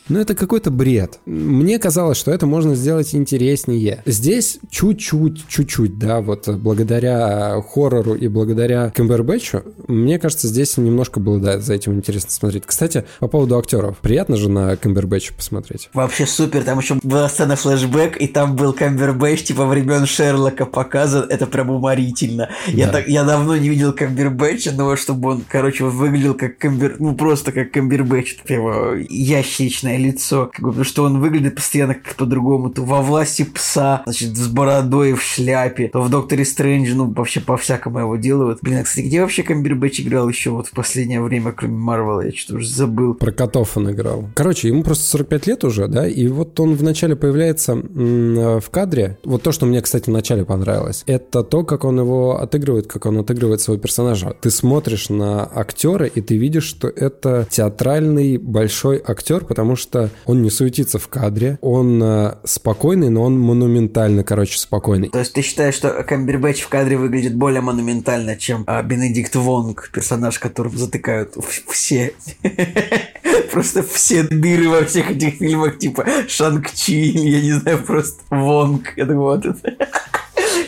Ну, это какой-то бред. Мне казалось, что это можно сделать интереснее. Здесь чуть-чуть, чуть-чуть, да, вот благодаря хоррору и благодаря Кэмбербэтчу, мне кажется, здесь немножко было, да, за этим интересно смотреть. Кстати, по поводу актеров. Приятно же на Кэмбербэтча посмотреть. Вообще супер. Там еще была сцена флешбэк, и там был Кэмбербэтч, типа, времен Шерлока показан. Это прям уморительно. Да. Я, так, я давно не видел Кэмбербэтча, но чтобы он, короче, выглядел как Кэмбер... Ну, просто как Кэмбербэтч. Прямоящичное лицо, как бы, потому что он выглядит постоянно как по-другому, то во власти пса, значит, с бородой в шляпе, то в Докторе Стрэндже, ну, вообще по-всякому его делают. Блин, а, кстати, где вообще Камбербэтч играл еще вот в последнее время, кроме Марвела? Я что-то уже забыл. Про котов он играл. Короче, ему просто 45 лет уже, да, и вот он вначале появляется в кадре. Вот то, что мне, кстати, вначале понравилось, это то, как он его отыгрывает, как он отыгрывает своего персонажа. Ты смотришь на актера, и ты видишь, что это театральный большой актер, потому что что он не суетится в кадре, он э, спокойный, но он монументально, короче, спокойный. То есть ты считаешь, что Камбербэтч в кадре выглядит более монументально, чем а, Бенедикт Вонг, персонаж, которым затыкают все просто все дыры во всех этих фильмах, типа Шанг-Чи, я не знаю, просто Вонг. Я думаю, вот это.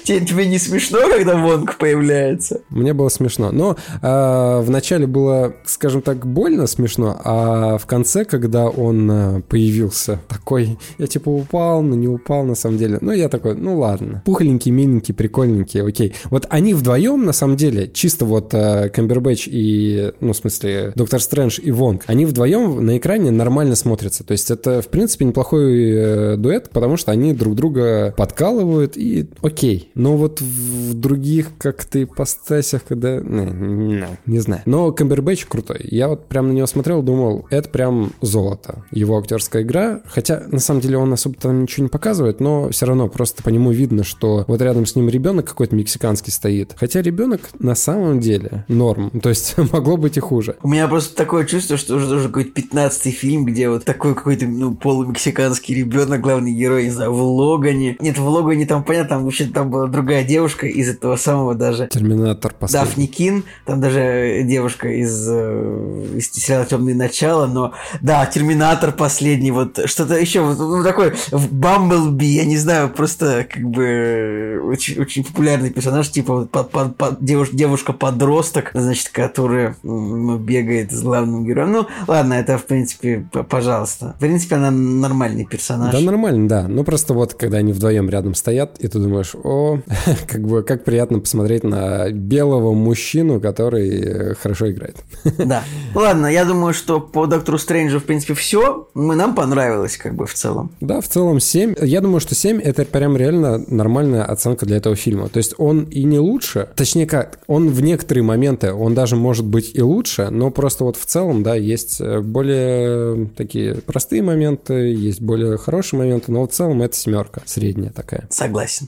Тебе, тебе не смешно, когда Вонг появляется? Мне было смешно. Но э, вначале было, скажем так, больно смешно, а в конце, когда он э, появился, такой, я типа упал, но не упал на самом деле. Ну, я такой, ну ладно. Пухленький, миленький, прикольненький, окей. Вот они вдвоем, на самом деле, чисто вот э, Камбербэтч и, ну, в смысле, Доктор Стрэндж и Вонг, они вдвоем на экране нормально смотрятся. То есть это, в принципе, неплохой э, дуэт, потому что они друг друга подкалывают и окей. Но вот в других как-то ипостасях, когда... Не, не, не знаю. Но Камбербэтч крутой. Я вот прям на него смотрел, думал, это прям золото. Его актерская игра. Хотя, на самом деле, он особо там ничего не показывает, но все равно просто по нему видно, что вот рядом с ним ребенок какой-то мексиканский стоит. Хотя ребенок на самом деле норм. То есть могло быть и хуже. У меня просто такое чувство, что уже тоже какой-то 15 фильм, где вот такой какой-то, ну, полумексиканский ребенок, главный герой, не знаю, в Логане. Нет, в Логане там, понятно, там вообще там было была другая девушка из этого самого даже... Терминатор последний. Дафни Кин, там даже девушка из, э, из сериала «Темные начала», но да, Терминатор последний, вот что-то еще, вот, ну, такой в Бамблби, я не знаю, просто как бы очень, очень популярный персонаж, типа вот, под, под, под, девуш, девушка-подросток, значит, которая ну, бегает с главным героем. Ну, ладно, это, в принципе, пожалуйста. В принципе, она нормальный персонаж. Да, нормально, да. Ну, просто вот, когда они вдвоем рядом стоят, и ты думаешь, о, как бы, как приятно посмотреть на белого мужчину, который э, хорошо играет. Да. Ладно, я думаю, что по Доктору Стрэнджу, в принципе, все. Мы, нам понравилось, как бы, в целом. Да, в целом 7. Я думаю, что 7 это прям реально нормальная оценка для этого фильма. То есть он и не лучше, точнее как, он в некоторые моменты, он даже может быть и лучше, но просто вот в целом, да, есть э, более такие простые моменты, есть более хорошие моменты, но в целом это семерка, средняя такая. Согласен.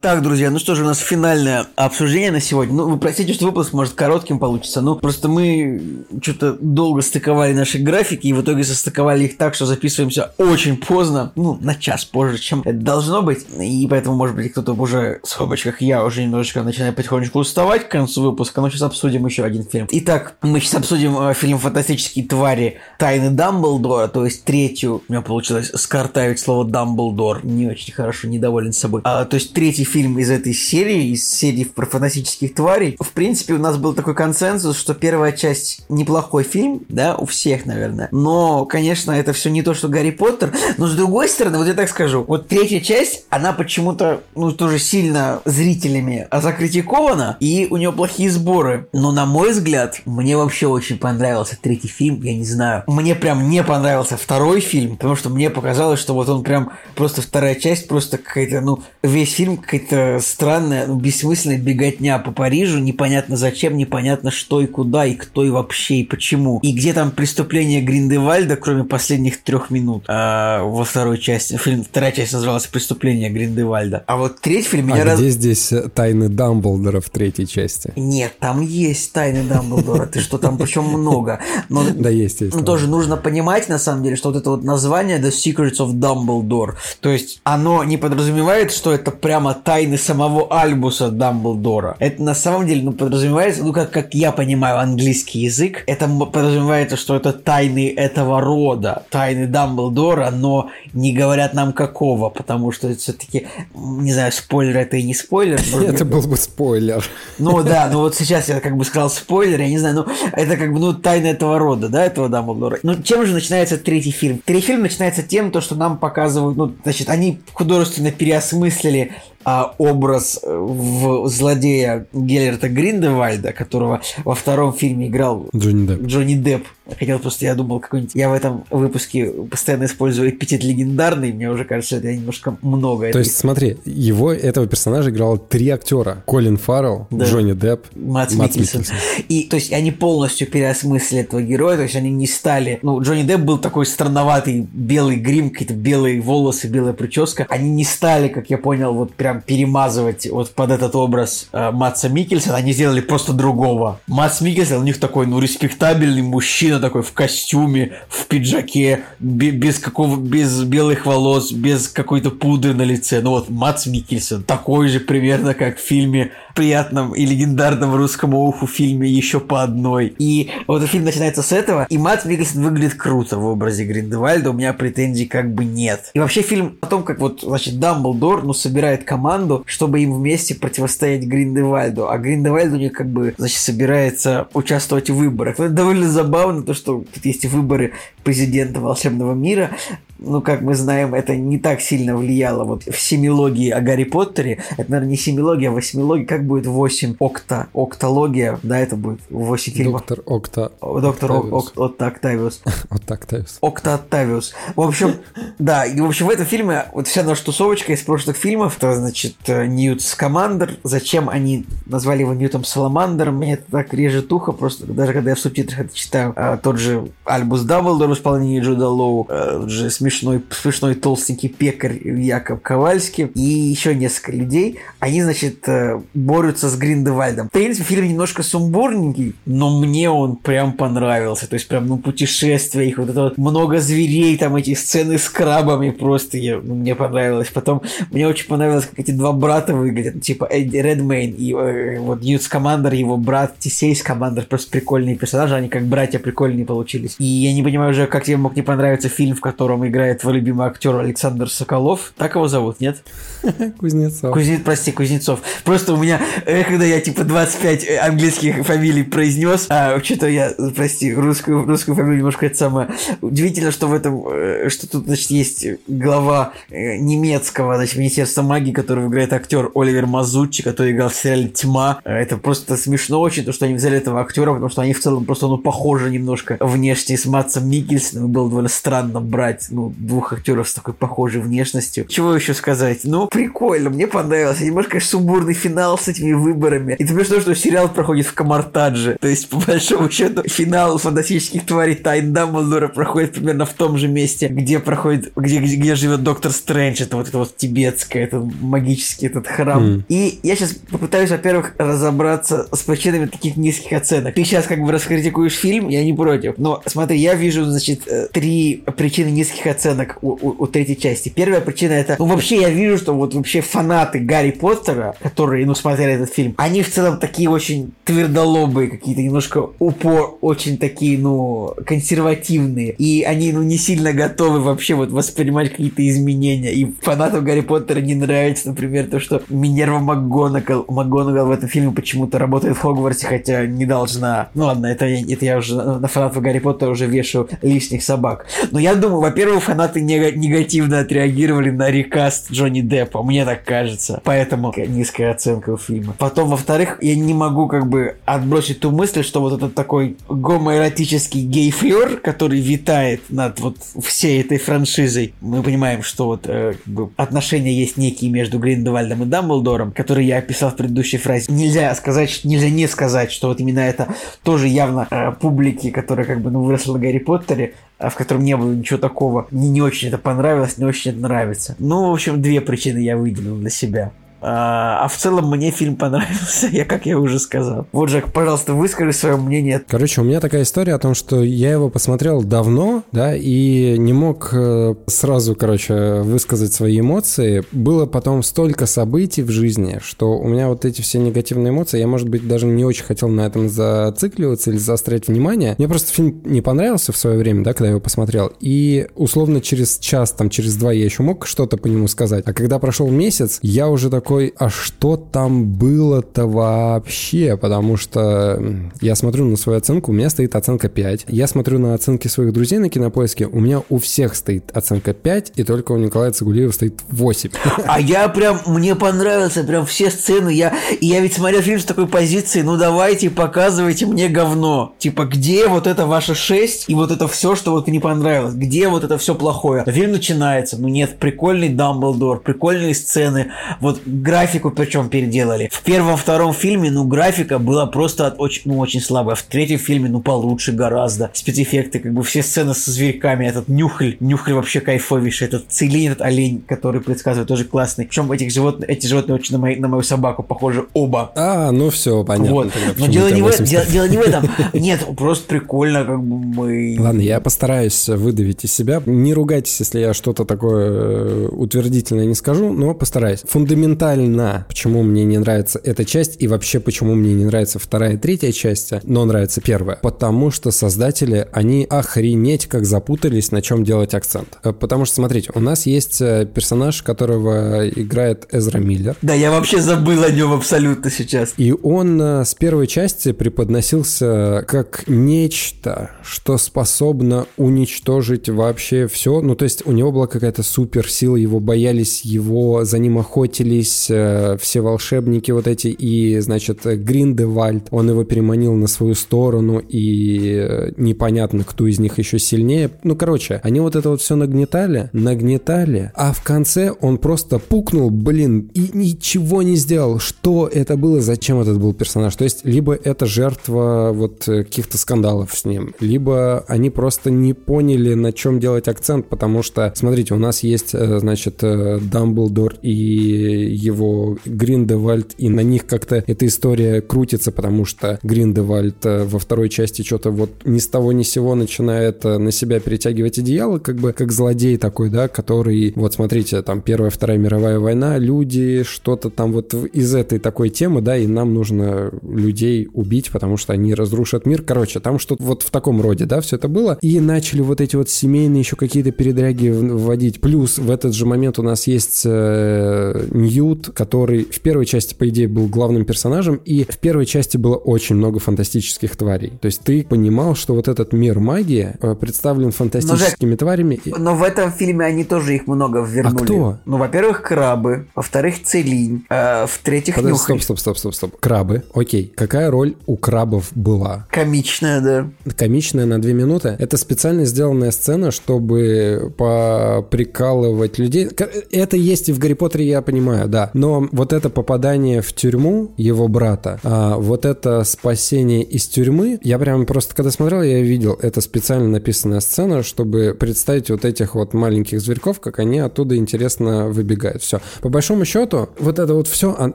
Так, друзья, ну что же, у нас финальное обсуждение на сегодня. Ну, вы простите, что выпуск может коротким получится, ну, просто мы что-то долго стыковали наши графики, и в итоге состыковали их так, что записываемся очень поздно, ну, на час позже, чем это должно быть, и поэтому, может быть, кто-то уже, в скобочках, я уже немножечко начинаю потихонечку уставать к концу выпуска, но сейчас обсудим еще один фильм. Итак, мы сейчас обсудим э, фильм «Фантастические твари. Тайны Дамблдора», то есть третью, у меня получилось скартавить слово «Дамблдор», не очень хорошо, недоволен собой, а, то есть третий фильм из этой серии, из серии про фантастических тварей. В принципе, у нас был такой консенсус, что первая часть неплохой фильм, да, у всех, наверное. Но, конечно, это все не то, что Гарри Поттер. Но с другой стороны, вот я так скажу, вот третья часть, она почему-то, ну, тоже сильно зрителями закритикована, и у нее плохие сборы. Но, на мой взгляд, мне вообще очень понравился третий фильм, я не знаю. Мне прям не понравился второй фильм, потому что мне показалось, что вот он прям просто вторая часть, просто какая-то, ну, весь фильм какая какая-то странная, ну, бессмысленная беготня по Парижу, непонятно зачем, непонятно что и куда, и кто и вообще, и почему. И где там преступление Гриндевальда, кроме последних трех минут а, во второй части. Фильм, вторая часть называлась «Преступление Гриндевальда». А вот третий фильм... А меня где раз... здесь э, тайны Дамблдора в третьей части? Нет, там есть тайны Дамблдора. Ты что, там причем много. Но, да, есть, есть. Но тоже нужно понимать, на самом деле, что вот это вот название The Secrets of Dumbledore, то есть оно не подразумевает, что это прямо тайны самого Альбуса Дамблдора. Это на самом деле ну, подразумевается, ну как, как я понимаю английский язык, это подразумевается, что это тайны этого рода, тайны Дамблдора, но не говорят нам какого, потому что все-таки, не знаю, спойлер это и не спойлер. Это был бы спойлер. Ну да, ну вот сейчас я как бы сказал спойлер, я не знаю, ну это как бы, ну, тайны этого рода, да, этого Дамблдора. Ну чем же начинается третий фильм? Третий фильм начинается тем, то, что нам показывают, ну, значит, они художественно переосмыслили а, образ э, в злодея Геллерта Гриндевальда, которого во втором фильме играл Джонни Депп. Джонни Депп. Хотел просто, я думал, какой-нибудь... Я в этом выпуске постоянно использую эпитет легендарный, мне уже кажется, это немножко много. То есть, смотри, его, этого персонажа играл три актера. Колин Фаррелл, да. Джонни Депп, Матс. Микельсон. И, то есть, они полностью переосмыслили этого героя, то есть, они не стали... Ну, Джонни Депп был такой странноватый, белый грим, какие-то белые волосы, белая прическа. Они не стали, как я понял, вот прям перемазывать вот под этот образ э, Матса Микельсона, они сделали просто другого. Матс Микельсон у них такой, ну, респектабельный мужчина такой в костюме, в пиджаке, без какого, без белых волос, без какой-то пудры на лице. Ну вот Матс Микельсон такой же примерно, как в фильме приятном и легендарном русскому уху фильме еще по одной. И вот фильм начинается с этого, и Матс Микельсон выглядит круто в образе Гриндевальда, у меня претензий как бы нет. И вообще фильм о том, как вот, значит, Дамблдор, ну, собирает команду, чтобы им вместе противостоять Гриндевальду, а Гриндевальд у них как бы, значит, собирается участвовать в выборах. Ну, это довольно забавно, то, что тут есть выборы президента волшебного мира, ну, как мы знаем, это не так сильно влияло вот в семилогии о Гарри Поттере. Это, наверное, не семилогия, а восьмилогия. Как будет восемь окта? Октология, да, это будет восемь фильмов. Доктор Окта. Доктор Окта Октавиус. Окта Октавиус. Окта Октавиус. В общем, да, и в общем в этом фильме вот вся наша тусовочка из прошлых фильмов, это, значит, Ньют Скамандер. Зачем они назвали его Ньютом Саламандером? Мне это так режет ухо, просто даже когда я в субтитрах это читаю. А, тот же Альбус Дамблдор в исполнении Джуда Лоу, а, же смешной, смешной толстенький пекарь Яков Ковальский и еще несколько людей. Они, значит, э, борются с Гриндевальдом. В принципе, фильм немножко сумбурненький, но мне он прям понравился. То есть прям, ну, путешествия, их вот это вот много зверей, там эти сцены с крабами просто я, ну, мне понравилось. Потом мне очень понравилось, как эти два брата выглядят, типа Эдди Редмейн и э, вот Ньют Саламандер, его брат Тесей Саламандер, просто прикольные персонажи, они как братья прикольные получились. И я не понимаю уже, как тебе мог не понравиться фильм, в котором играет твой любимый актер Александр Соколов. Так его зовут, нет? Кузнецов. Кузнец, прости, Кузнецов. Просто у меня, э, когда я типа 25 э, английских фамилий произнес, а что-то я, прости, русскую, русскую фамилию немножко это самое. Удивительно, что в этом, э, что тут, значит, есть глава немецкого, значит, Министерства магии, которого играет актер Оливер Мазуччи, который играл в сериале «Тьма». Это просто смешно очень, то, что они взяли этого актера, потому что они в целом просто, ну, похожи немножко внешне с Матсом Микельсоном. Было довольно странно брать, ну, двух актеров с такой похожей внешностью. Чего еще сказать? Ну, прикольно, мне понравилось. Немножко, конечно, сумбурный финал с этими выборами. И ты смешно, что сериал проходит в Камартадже. То есть, по большому счету, финал фантастических тварей Тайн Дамблдора проходит примерно в том же месте, где проходит, где, где, где живет Доктор Стрэндж. Это вот это вот тибетское, это магический этот храм. Mm. И я сейчас попытаюсь, во-первых, разобраться с причинами таких низких оценок. Ты сейчас как бы раскритикуешь фильм, я не против. Но смотри, я вижу, значит, э, три причины низких оценок у, у, у третьей части. Первая причина это, ну вообще я вижу, что вот вообще фанаты Гарри Поттера, которые, ну, смотрели этот фильм, они в целом такие очень твердолобые, какие-то немножко упор, очень такие, ну, консервативные. И они, ну, не сильно готовы вообще вот воспринимать какие-то изменения. И фанатам Гарри Поттера не нравится, например, то, что Минерва МакГонагал, МакГонагал в этом фильме почему-то работает в Хогвартсе, хотя не должна. Ну ладно, это, это я уже на фанатов Гарри Поттера уже вешу лишних собак. Но я думаю, во-первых, фанаты негативно отреагировали на рекаст Джонни Деппа, мне так кажется. Поэтому низкая оценка у фильма. Потом, во-вторых, я не могу как бы отбросить ту мысль, что вот этот такой гомоэротический гей-флер, который витает над вот всей этой франшизой, мы понимаем, что вот э, как бы отношения есть некие между Гриндевальдом и Дамблдором, которые я описал в предыдущей фразе. Нельзя сказать, нельзя не сказать, что вот именно это тоже явно э, публике, которая как бы ну, выросла на Гарри Поттере, в котором не было ничего такого. Мне не очень это понравилось, не очень это нравится. Ну, в общем, две причины я выделил для себя. А, а в целом мне фильм понравился, я как я уже сказал. Вот, Жак, пожалуйста, выскажи свое мнение. Короче, у меня такая история о том, что я его посмотрел давно, да, и не мог э, сразу, короче, высказать свои эмоции. Было потом столько событий в жизни, что у меня вот эти все негативные эмоции, я, может быть, даже не очень хотел на этом зацикливаться или заострять внимание. Мне просто фильм не понравился в свое время, да, когда я его посмотрел. И условно через час, там, через два я еще мог что-то по нему сказать. А когда прошел месяц, я уже такой такой, а что там было-то вообще? Потому что я смотрю на свою оценку, у меня стоит оценка 5. Я смотрю на оценки своих друзей на кинопоиске, у меня у всех стоит оценка 5, и только у Николая Цигулиева стоит 8. А я прям, мне понравился прям все сцены. Я, я ведь смотрел фильм с такой позиции, ну давайте, показывайте мне говно. Типа, где вот это ваше 6 и вот это все, что вот не понравилось? Где вот это все плохое? Фильм начинается, ну нет, прикольный Дамблдор, прикольные сцены, вот графику причем переделали. В первом-втором фильме, ну, графика была просто от очень, ну, очень слабая. В третьем фильме, ну, получше гораздо. Спецэффекты, как бы все сцены со зверьками, этот нюхль, нюхль вообще кайфовейший, этот целин, этот олень, который предсказывает, тоже классный. Причем этих животных, эти животные очень на, мои, на мою собаку похожи оба. А, ну все, понятно. Вот. Тогда, Но дело не, в, дело, дело не в этом. Нет, просто прикольно, как бы мы... Ладно, я постараюсь выдавить из себя. Не ругайтесь, если я что-то такое э, утвердительное не скажу, но постараюсь. Фундаментально детально, почему мне не нравится эта часть и вообще почему мне не нравится вторая и третья части, но нравится первая. Потому что создатели, они охренеть как запутались, на чем делать акцент. Э, потому что, смотрите, у нас есть э, персонаж, которого играет Эзра Миллер. Да, я вообще забыл о нем абсолютно сейчас. И он э, с первой части преподносился как нечто, что способно уничтожить вообще все. Ну, то есть у него была какая-то суперсила, его боялись, его за ним охотились, появились э, все волшебники вот эти, и, значит, Гриндевальд, он его переманил на свою сторону, и э, непонятно, кто из них еще сильнее. Ну, короче, они вот это вот все нагнетали, нагнетали, а в конце он просто пукнул, блин, и ничего не сделал. Что это было, зачем этот был персонаж? То есть, либо это жертва вот каких-то скандалов с ним, либо они просто не поняли, на чем делать акцент, потому что, смотрите, у нас есть, э, значит, э, Дамблдор и его Гриндевальд, и на них как-то эта история крутится, потому что Гриндевальд э, во второй части что-то вот ни с того ни с сего начинает на себя перетягивать одеяло, как бы как злодей такой, да, который, вот смотрите, там Первая, Вторая мировая война, люди, что-то там вот из этой такой темы, да, и нам нужно людей убить, потому что они разрушат мир. Короче, там что-то вот в таком роде, да, все это было. И начали вот эти вот семейные еще какие-то передряги вводить. Плюс в этот же момент у нас есть э, Ньют, который в первой части, по идее, был главным персонажем, и в первой части было очень много фантастических тварей. То есть ты понимал, что вот этот мир магии э, представлен фантастическими но, тварями. Но в этом фильме они тоже их много вернули. А кто? Ну, во-первых, крабы, во-вторых, целинь, э, в-третьих, Подожди, Стоп, стоп, стоп, стоп, стоп. Крабы, окей. Какая роль у крабов была? Комичная, да. Комичная на две минуты. Это специально сделанная сцена, чтобы поприкалывать людей. Это есть и в Гарри Поттере, я понимаю, да. Но вот это попадание в тюрьму его брата, а вот это спасение из тюрьмы, я прям просто когда смотрел, я видел, это специально написанная сцена, чтобы представить вот этих вот маленьких зверьков, как они оттуда интересно выбегают. Все. По большому счету, вот это вот все, а,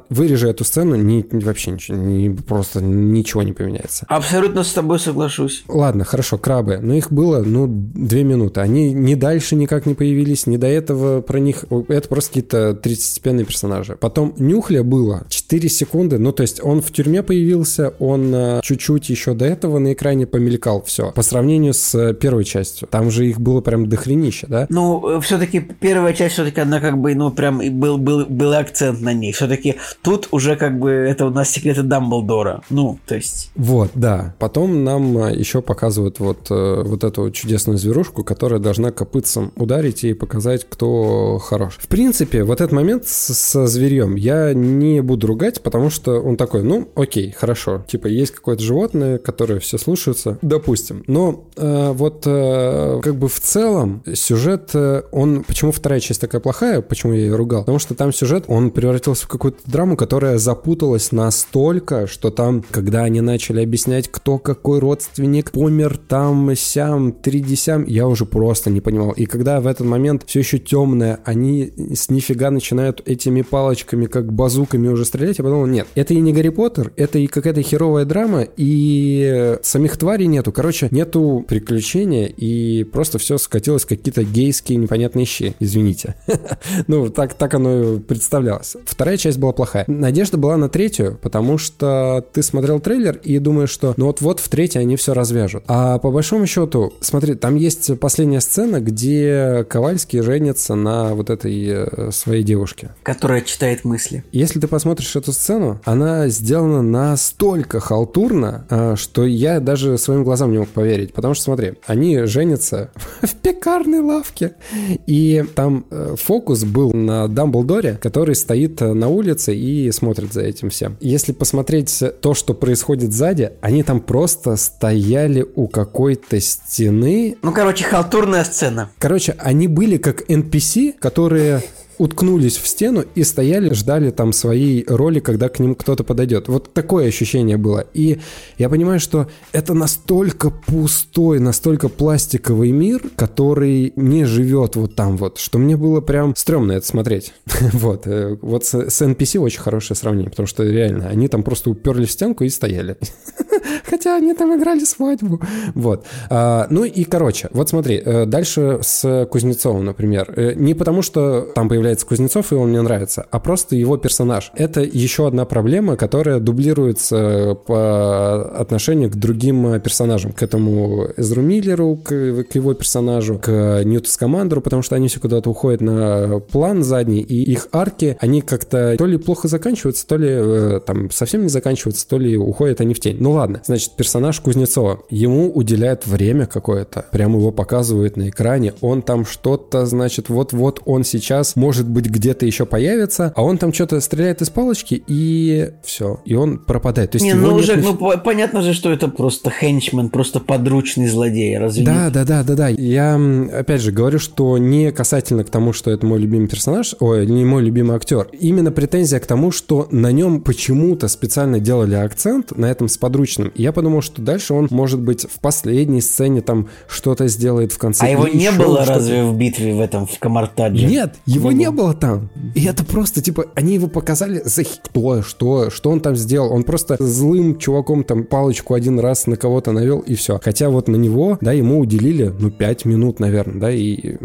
вырежи эту сцену, ни, вообще ничего, ни, просто ничего не поменяется. Абсолютно с тобой соглашусь. Ладно, хорошо, крабы. Но их было, ну, две минуты. Они ни дальше никак не появились, ни до этого про них... Это просто какие-то третьестепенные персонажи. Потом Нюхля было 4 секунды. Ну, то есть он в тюрьме появился, он э, чуть-чуть еще до этого на экране помелькал. Все. По сравнению с э, первой частью. Там же их было прям дохренища, да? Ну, э, все-таки первая часть все-таки она как бы, ну, прям был, был, был акцент на ней. Все-таки тут уже как бы это у нас секреты Дамблдора. Ну, то есть... Вот, да. Потом нам еще показывают вот, вот эту чудесную зверушку, которая должна копытцем ударить и показать, кто хорош. В принципе, вот этот момент с, со зверьем я не буду ругать, потому что он такой, ну, окей, хорошо. Типа, есть какое-то животное, которое все слушаются, допустим. Но э, вот э, как бы в целом сюжет, э, он... Почему вторая часть такая плохая? Почему я ее ругал? Потому что там сюжет, он превратился в какую-то драму, которая запуталась настолько, что там, когда они начали объяснять, кто какой родственник, помер там, сям, три десям, я уже просто не понимал. И когда в этот момент все еще темное, они с нифига начинают этими палочками, как базуками уже стрелять, я подумал, нет, это и не Гарри Поттер, это и какая-то херовая драма, и самих тварей нету. Короче, нету приключения, и просто все скатилось в какие-то гейские непонятные щи, извините. Ну, так, так оно представлялось. Вторая часть была плохая. Надежда была на третью, потому что ты смотрел трейлер и думаешь, что ну вот-вот в третьей они все развяжут. А по большому счету, смотри, там есть последняя сцена, где Ковальский женится на вот этой э, своей девушке. Которая читает мысли. Если ты посмотришь эту сцену, она сделана настолько халтурно, э, что я даже своим глазам не мог поверить. Потому что, смотри, они женятся в пекарной лавке. И там э, фокус был на Дамблдоре, который стоит на улице и смотрит за этим всем. Если посмотреть то, что происходит сзади, они там просто стояли у какой-то стены. Ну, короче, халтурная сцена. Короче, они были как NPC, которые уткнулись в стену и стояли, ждали там своей роли, когда к ним кто-то подойдет. Вот такое ощущение было. И я понимаю, что это настолько пустой, настолько пластиковый мир, который не живет вот там вот, что мне было прям стрёмно это смотреть. вот. Э, вот с, NPC очень хорошее сравнение, потому что реально, они там просто уперлись в стенку и стояли. Хотя они там играли свадьбу. Вот. А, ну и, короче, вот смотри, э, дальше с Кузнецовым, например. Э, не потому, что там появляется Кузнецов, и он мне нравится, а просто его персонаж. Это еще одна проблема, которая дублируется по отношению к другим персонажам. К этому Эзру Миллеру, к, к его персонажу, к Ньюту Скамандеру, потому что они все куда-то уходят на план задний, и их арки, они как-то то ли плохо заканчиваются, то ли э, там совсем не заканчиваются, то ли уходят они в тень. Ну ладно, ладно. Значит, персонаж Кузнецова. Ему уделяют время какое-то. Прямо его показывают на экране. Он там что-то, значит, вот-вот он сейчас, может быть, где-то еще появится, а он там что-то стреляет из палочки, и все. И он пропадает. То есть не, ну уже, ни- ну по- понятно же, что это просто хенчмен, просто подручный злодей, разве Да, нет? да, да, да, да. Я, опять же, говорю, что не касательно к тому, что это мой любимый персонаж, ой, не мой любимый актер. Именно претензия к тому, что на нем почему-то специально делали акцент на этом с подручным. И я подумал, что дальше он, может быть, в последней сцене там что-то сделает в конце. А его не было разве в битве в этом, в Камартадже? Нет, его Не не было. было там. И это просто, типа, они его показали за кто, что, что он там сделал. Он просто злым чуваком там палочку один раз на кого-то навел, и все. Хотя вот на него, да, ему уделили, ну, пять минут, наверное, да, и...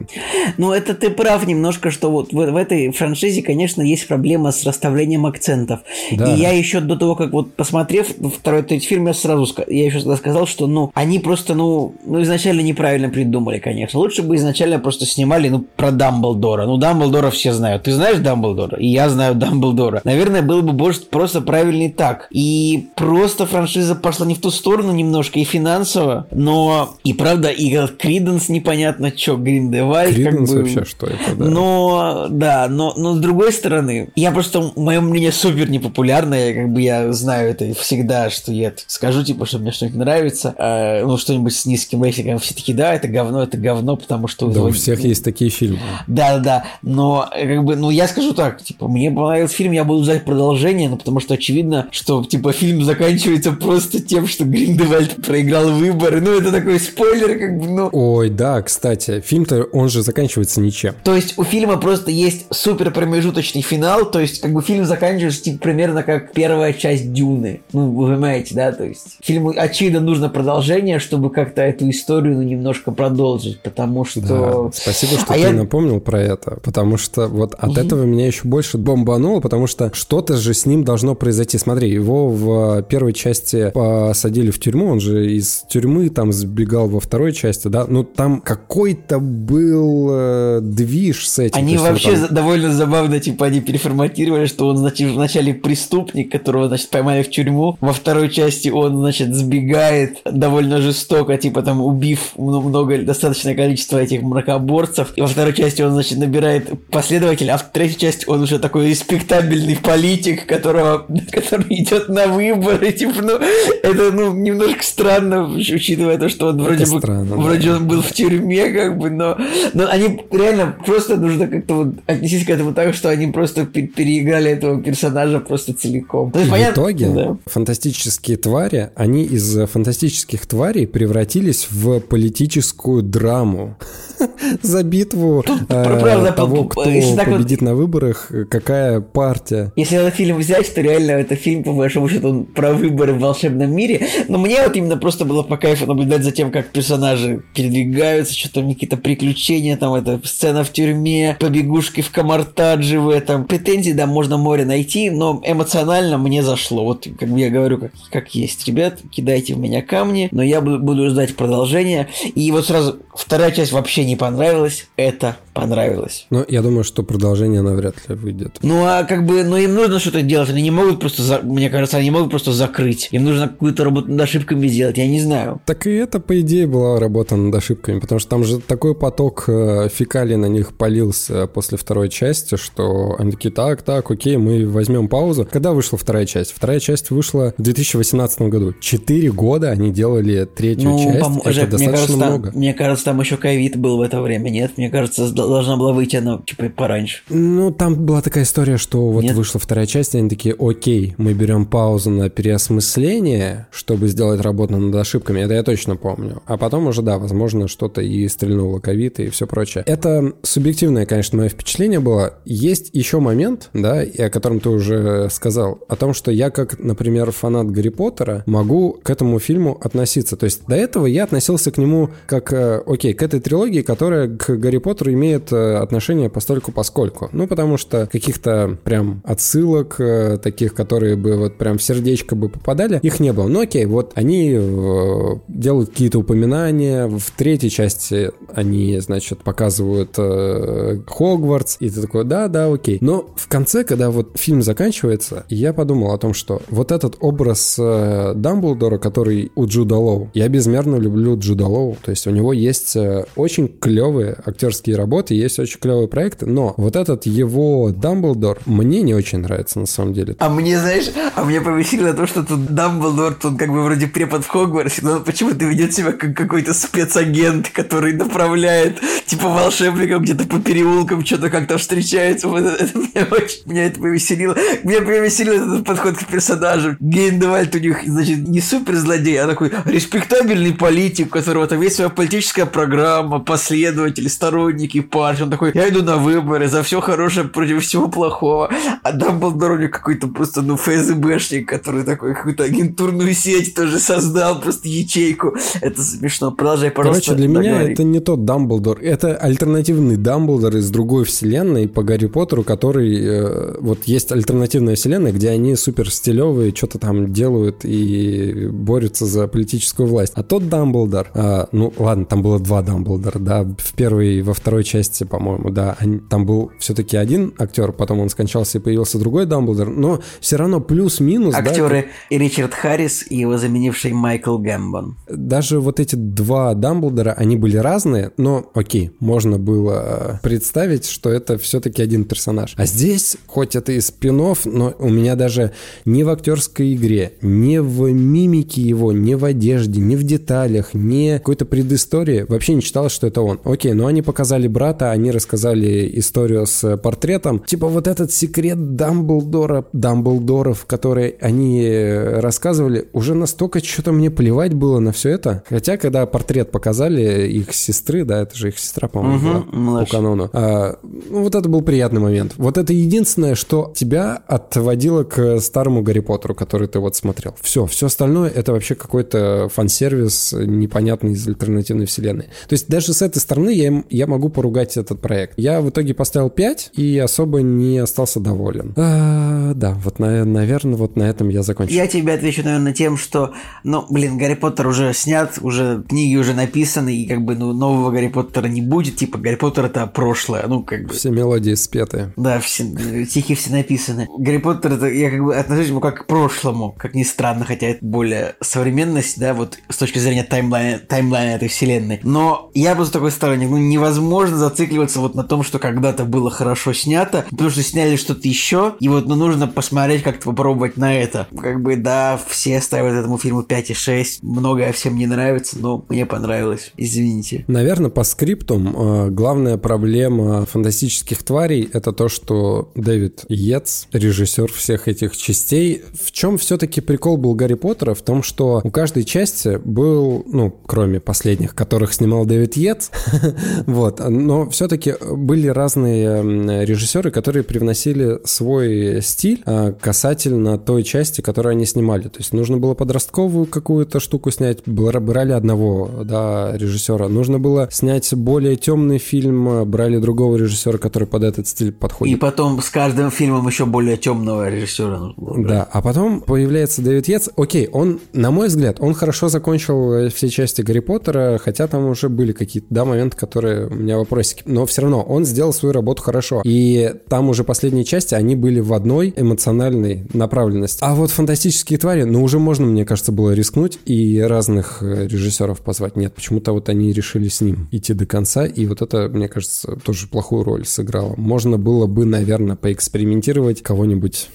Ну, это ты прав немножко, что вот в, в этой франшизе, конечно, есть проблема с расставлением акцентов. Да. И я еще до того, как вот посмотрев второй третий фильм, я сразу я еще тогда сказал, что, ну, они просто, ну, ну, изначально неправильно придумали, конечно. Лучше бы изначально просто снимали, ну, про Дамблдора. Ну, Дамблдора все знают. Ты знаешь Дамблдора? И я знаю Дамблдора. Наверное, было бы больше просто правильнее так. И просто франшиза пошла не в ту сторону немножко и финансово, но и правда, и Криденс непонятно что, Гриндевальд. как Криденс бы- вообще что это, да. но, да, но, но с другой стороны, я просто, мое мнение супер непопулярное, как бы я знаю это всегда, что я так скажу, типа, что мне что-нибудь нравится, э, ну, что-нибудь с низким рейтингом, все таки да, это говно, это говно, потому что... Да, у всех есть такие фильмы. да, да, да. Но как бы, ну я скажу так, типа, мне понравился фильм, я буду ждать продолжение, ну потому что очевидно, что типа фильм заканчивается просто тем, что Гриндевальд проиграл выборы. Ну это такой спойлер, как бы, ну. Ой, да, кстати, фильм-то, он же заканчивается ничем. То есть у фильма просто есть супер промежуточный финал, то есть как бы фильм заканчивается типа, примерно как первая часть Дюны. Ну, вы понимаете, да? То есть фильму очевидно нужно продолжение, чтобы как-то эту историю ну, немножко продолжить, потому что... Да, спасибо, что А ты я- напомнил про это, потому что вот от этого меня еще больше бомбануло, потому что что-то же с ним должно произойти. Смотри, его в первой части посадили в тюрьму, он же из тюрьмы там сбегал во второй части, да, ну там какой-то был э, движ с этим. Они вообще там- довольно забавно, типа, они переформатировали, что он, значит, вначале преступник, которого, значит, поймали в тюрьму, во второй части он, значит, сбегает довольно жестоко, типа, там, убив ну, много, достаточное количество этих мракоборцев, и во второй части он, значит, набирает последователя, а в третьей части он уже такой респектабельный политик, которого, который идет на выборы, типа, ну, это, ну, немножко странно, учитывая то, что он вроде бы, странно, да. вроде он был в тюрьме, как бы, но, но они реально просто нужно как-то вот отнестись к этому так, что они просто пе- переиграли этого персонажа просто целиком. Есть, В понятно- итоге да. фантастические твари, они из фантастических тварей превратились в политическую драму. За битву э, того, кто победит на выборах, э, какая партия. Если этот фильм взять, то реально это фильм, по большому счету, он про выборы в волшебном мире. Но мне вот именно просто было по кайфу наблюдать за тем, как персонажи передвигаются, что там какие-то приключения, там это сцена в тюрьме, побегушки в Камартадже в этом. Претензий, да, можно море найти, но эмоционально мне зашло. Вот, как я говорю, как, как есть. Ребят, кидайте в меня камни, но я буду ждать продолжения. И вот сразу вторая часть вообще не понравилась, это понравилось. Но я думаю, что продолжение навряд ли выйдет. Ну, а как бы, ну, им нужно что-то делать. Они не могут просто, за- мне кажется, они не могут просто закрыть. Им нужно какую-то работу над ошибками сделать, я не знаю. Так и это, по идее, была работа над ошибками, потому что там же такой поток э, фекалий на них полился после второй части, что они такие, так, так, окей, мы возьмем паузу. Когда вышла вторая часть? Вторая часть вышла в 2018 году. Четыре года они делали третью Ну, часть, пом- это Жек, мне достаточно кажется, там, много. мне кажется, там еще ковид был в это время, нет? Мне кажется, должна была выйти она, типа, пораньше. Ну, там была такая история, что вот Нет? вышла вторая часть, и они такие, окей, мы берем паузу на переосмысление, чтобы сделать работу над ошибками, это я точно помню. А потом уже, да, возможно, что-то и стрельнуло ковид и все прочее. Это субъективное, конечно, мое впечатление было. Есть еще момент, да, и о котором ты уже сказал, о том, что я, как, например, фанат Гарри Поттера, могу к этому фильму относиться. То есть до этого я относился к нему как, э, окей, к этой трилогии, которая к Гарри Поттеру имеет имеет э, отношение постольку поскольку. Ну, потому что каких-то прям отсылок, э, таких, которые бы вот прям в сердечко бы попадали, их не было. Ну, окей, вот они э, делают какие-то упоминания. В третьей части они, значит, показывают Хогвартс, и ты такой, да, да, окей. Но в конце, когда вот фильм заканчивается, я подумал о том, что вот этот образ Дамблдора, который у Джуда Лоу, я безмерно люблю Джуда Лоу, то есть у него есть очень клевые актерские работы, есть очень клевые проекты, но вот этот его Дамблдор мне не очень нравится на самом деле. А мне, знаешь, а мне повесило то, что тут Дамблдор, тут как бы вроде препод в Хогвартсе, но он почему-то ведет себя как какой-то спецагент, который направляет типа волшебников где-то по переулкам, что-то как-то встречается. Вот это, это меня, очень, меня это повеселило. Меня повеселил этот подход к персонажу. Гейндевальд у них, значит, не супер злодей, а такой респектабельный политик, у которого там есть своя политическая программа, последователи, сторонники партии. Он такой, я иду на выборы за все хорошее против всего плохого. А Дамблдор у них какой-то просто, ну, ФСБшник, который такой какую-то агентурную сеть тоже создал, просто ячейку. Это смешно. Продолжай, пожалуйста. Короче, для меня это не тот Дамблдор. Это альтернативный Дамблдор из другой вселенной по Гарри Поттеру, который... Э, вот есть альтернативная вселенная, где они супер стилевые, что-то там делают и борются за политическую власть. А тот Дамблдор... А, ну, ладно, там было два Дамблдора, да, в первой и во второй части, по-моему, да. Они, там был все-таки один актер, потом он скончался и появился другой Дамблдор, но все равно плюс-минус... Актеры да, и Ричард Харрис, и его заменивший Майкл Гэмбон. Даже вот эти два Дамблдора, они были разные, но окей, можно было представить, что это все-таки один персонаж. А здесь, хоть это и спин но у меня даже ни в актерской игре, ни в мимике его, ни в одежде, ни в деталях, ни какой-то предыстории вообще не читалось, что это он. Окей, но они показали брата, они рассказали историю с портретом. Типа вот этот секрет Дамблдора, Дамблдоров, который они рассказывали, уже настолько что-то мне плевать было на все это. Хотя, когда портрет показали их сестры, да, это же их сестра, по-моему, угу, была, по канону. А, ну, вот это был приятный момент. Вот это единственное, что тебя отводило к старому Гарри Поттеру, который ты вот смотрел. Все, все остальное это вообще какой-то фан-сервис непонятный из альтернативной вселенной. То есть даже с этой стороны я, я могу поругать этот проект. Я в итоге поставил 5 и особо не остался доволен. А, да, вот, на, наверное, вот на этом я закончу. Я тебе отвечу, наверное, тем, что, ну, блин, Гарри Поттер уже снят, уже книги уже написаны, и как бы, ну, нового Гарри Поттера не будет. Типа, Гарри Поттер это прошлое, ну, как бы. Все мелодии спеты. Да, все, стихи все написаны. Гарри Поттер это, я как бы отношусь ему как к прошлому, как ни странно, хотя это более современность, да, вот с точки зрения таймлайна, таймлайна этой вселенной. Но я бы с такой стороны, ну, невозможно зацикливаться вот на том, что когда-то было хорошо снято, потому что сняли что-то еще, и вот, ну, нужно посмотреть, как-то попробовать на это. Как бы, да, все ставят этому фильму 5 и 6, многое всем не нравится, но мне понравилось, извините. Наверное, по скриптум э, главная проблема фантастических тварей это то, что Дэвид Йетс, режиссер всех этих частей, в чем все-таки прикол был Гарри Поттера? В том, что у каждой части был, ну, кроме последних, которых снимал Дэвид Йетс, вот, но все-таки были разные режиссеры, которые привносили свой стиль э, касательно той части, которую они снимали. То есть нужно было подростковую какую-то штуку снять, брали одного, да, режиссера. Нужно было снять более темный фильм, брали другого режиссера, который под этот стиль подходит. И потом с каждым фильмом еще более темного режиссера. Да, а потом появляется Дэвид Йетс. Окей, он, на мой взгляд, он хорошо закончил все части Гарри Поттера, хотя там уже были какие-то, да, моменты, которые у меня вопросики. Но все равно он сделал свою работу хорошо. И там уже последние части, они были в одной эмоциональной направленности. А вот фантастические твари, ну уже можно, мне кажется, было рискнуть и разных э, режиссеров позвать. Нет, почему-то вот они решили с ним идти до конца, и вот это, мне кажется, тоже плохую роль сыграло. Можно было бы, наверное, поэкспериментировать кого-нибудь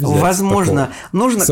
Возможно, нужно...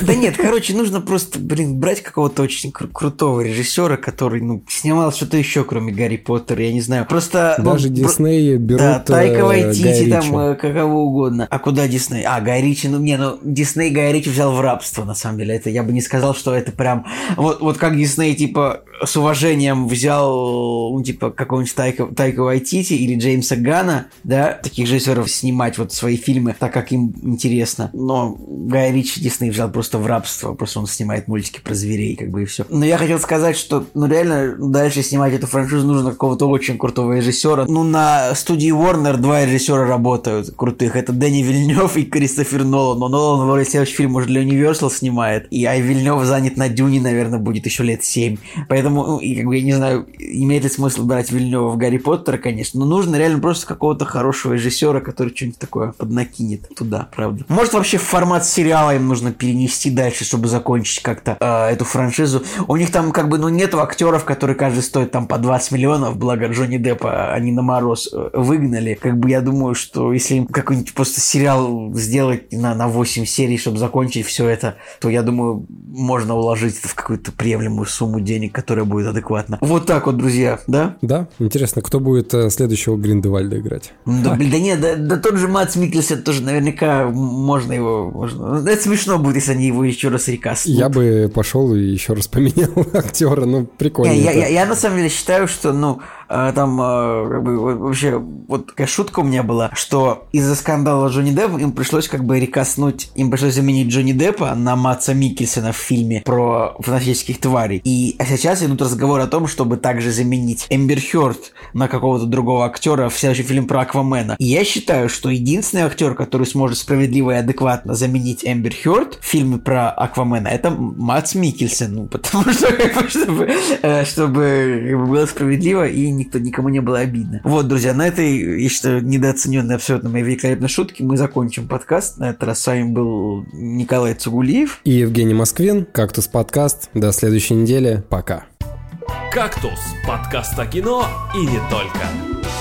Да нет, короче, нужно просто, блин, брать какого-то очень кру- крутого режиссера, который, ну, снимал что-то еще, кроме Гарри Поттера, я не знаю. Просто... Даже Дисней берут Да, Тайка Вайтити, там, э, кого угодно. А куда Дисней? А, Гай Ричи, ну, не, ну, Дисней Гай Ричи взял в рабство, на самом деле. Это я бы не сказал, что это прям... Вот, вот как Дисней, типа, с уважением взял, ну, типа, какого-нибудь Тайка, Тайка Вайтити или Джеймса Гана, да, таких режиссеров снимать вот свои фильмы, так как им интересно. Но Гай Ричи Дисней взял просто в рабство, просто он снимает мультики про зверей, как бы и все. Но я хотел сказать, что ну реально дальше снимать эту франшизу нужно какого-то очень крутого режиссера. Ну на студии Warner два режиссера работают крутых. Это Дэнни Вильнев и Кристофер Нолан. Но Нолан вроде следующий фильм уже для Universal снимает. И Ай Вильнев занят на Дюне, наверное, будет еще лет семь. Поэтому, ну, и, как бы, я не знаю, имеет ли смысл брать Вильнева в Гарри Поттера, конечно. Но нужно реально просто какого-то хорошего режиссера, который что-нибудь такое поднакинет туда, правда. Может, вообще формат сериала им нужно перенести дальше, чтобы закончить как-то э, эту франшизу. У них там как бы, ну, нету актеров, которые каждый стоит там по 20 миллионов, благо Джонни Деппа они на мороз э, выгнали. Как бы я думаю, что если им какой-нибудь просто сериал сделать на, на 8 серий, чтобы закончить все это, то я думаю, можно уложить это в какую-то приемлемую сумму денег, которая будет адекватна. Вот так вот, друзья, да? Да, интересно, кто будет э, следующего Гриндевальда играть? Да, блин, да нет, да, да тот же Мац Микельсон тоже наверняка можно его... Можно... Это смешно будет, если они его еще раз рекастнут. Я бы пошел и еще раз поменял актера, ну прикольно. Не, я, я, я на самом деле считаю, что, ну, там а, как бы вообще вот такая шутка у меня была, что из-за скандала Джонни Деппа им пришлось как бы рекоснуть, им пришлось заменить Джонни Деппа на Матса Микельсона в фильме про фантастических тварей. И а сейчас идут разговоры о том, чтобы также заменить Эмбер Хёрд на какого-то другого актера в следующий фильм про Аквамена. И я считаю, что единственный актер, который сможет справедливо и адекватно заменить Эмбер Хёрд в фильме про Аквамена, это Матс Микельсон. Ну, потому что, чтобы, э, чтобы было справедливо и никто, никому не было обидно. Вот, друзья, на этой, я считаю, недооцененной абсолютно моей великолепной шутке мы закончим подкаст. На этот раз с вами был Николай Цугулиев. И Евгений Москвин. Кактус подкаст. До следующей недели. Пока. «Кактус» – подкаст о кино и не только.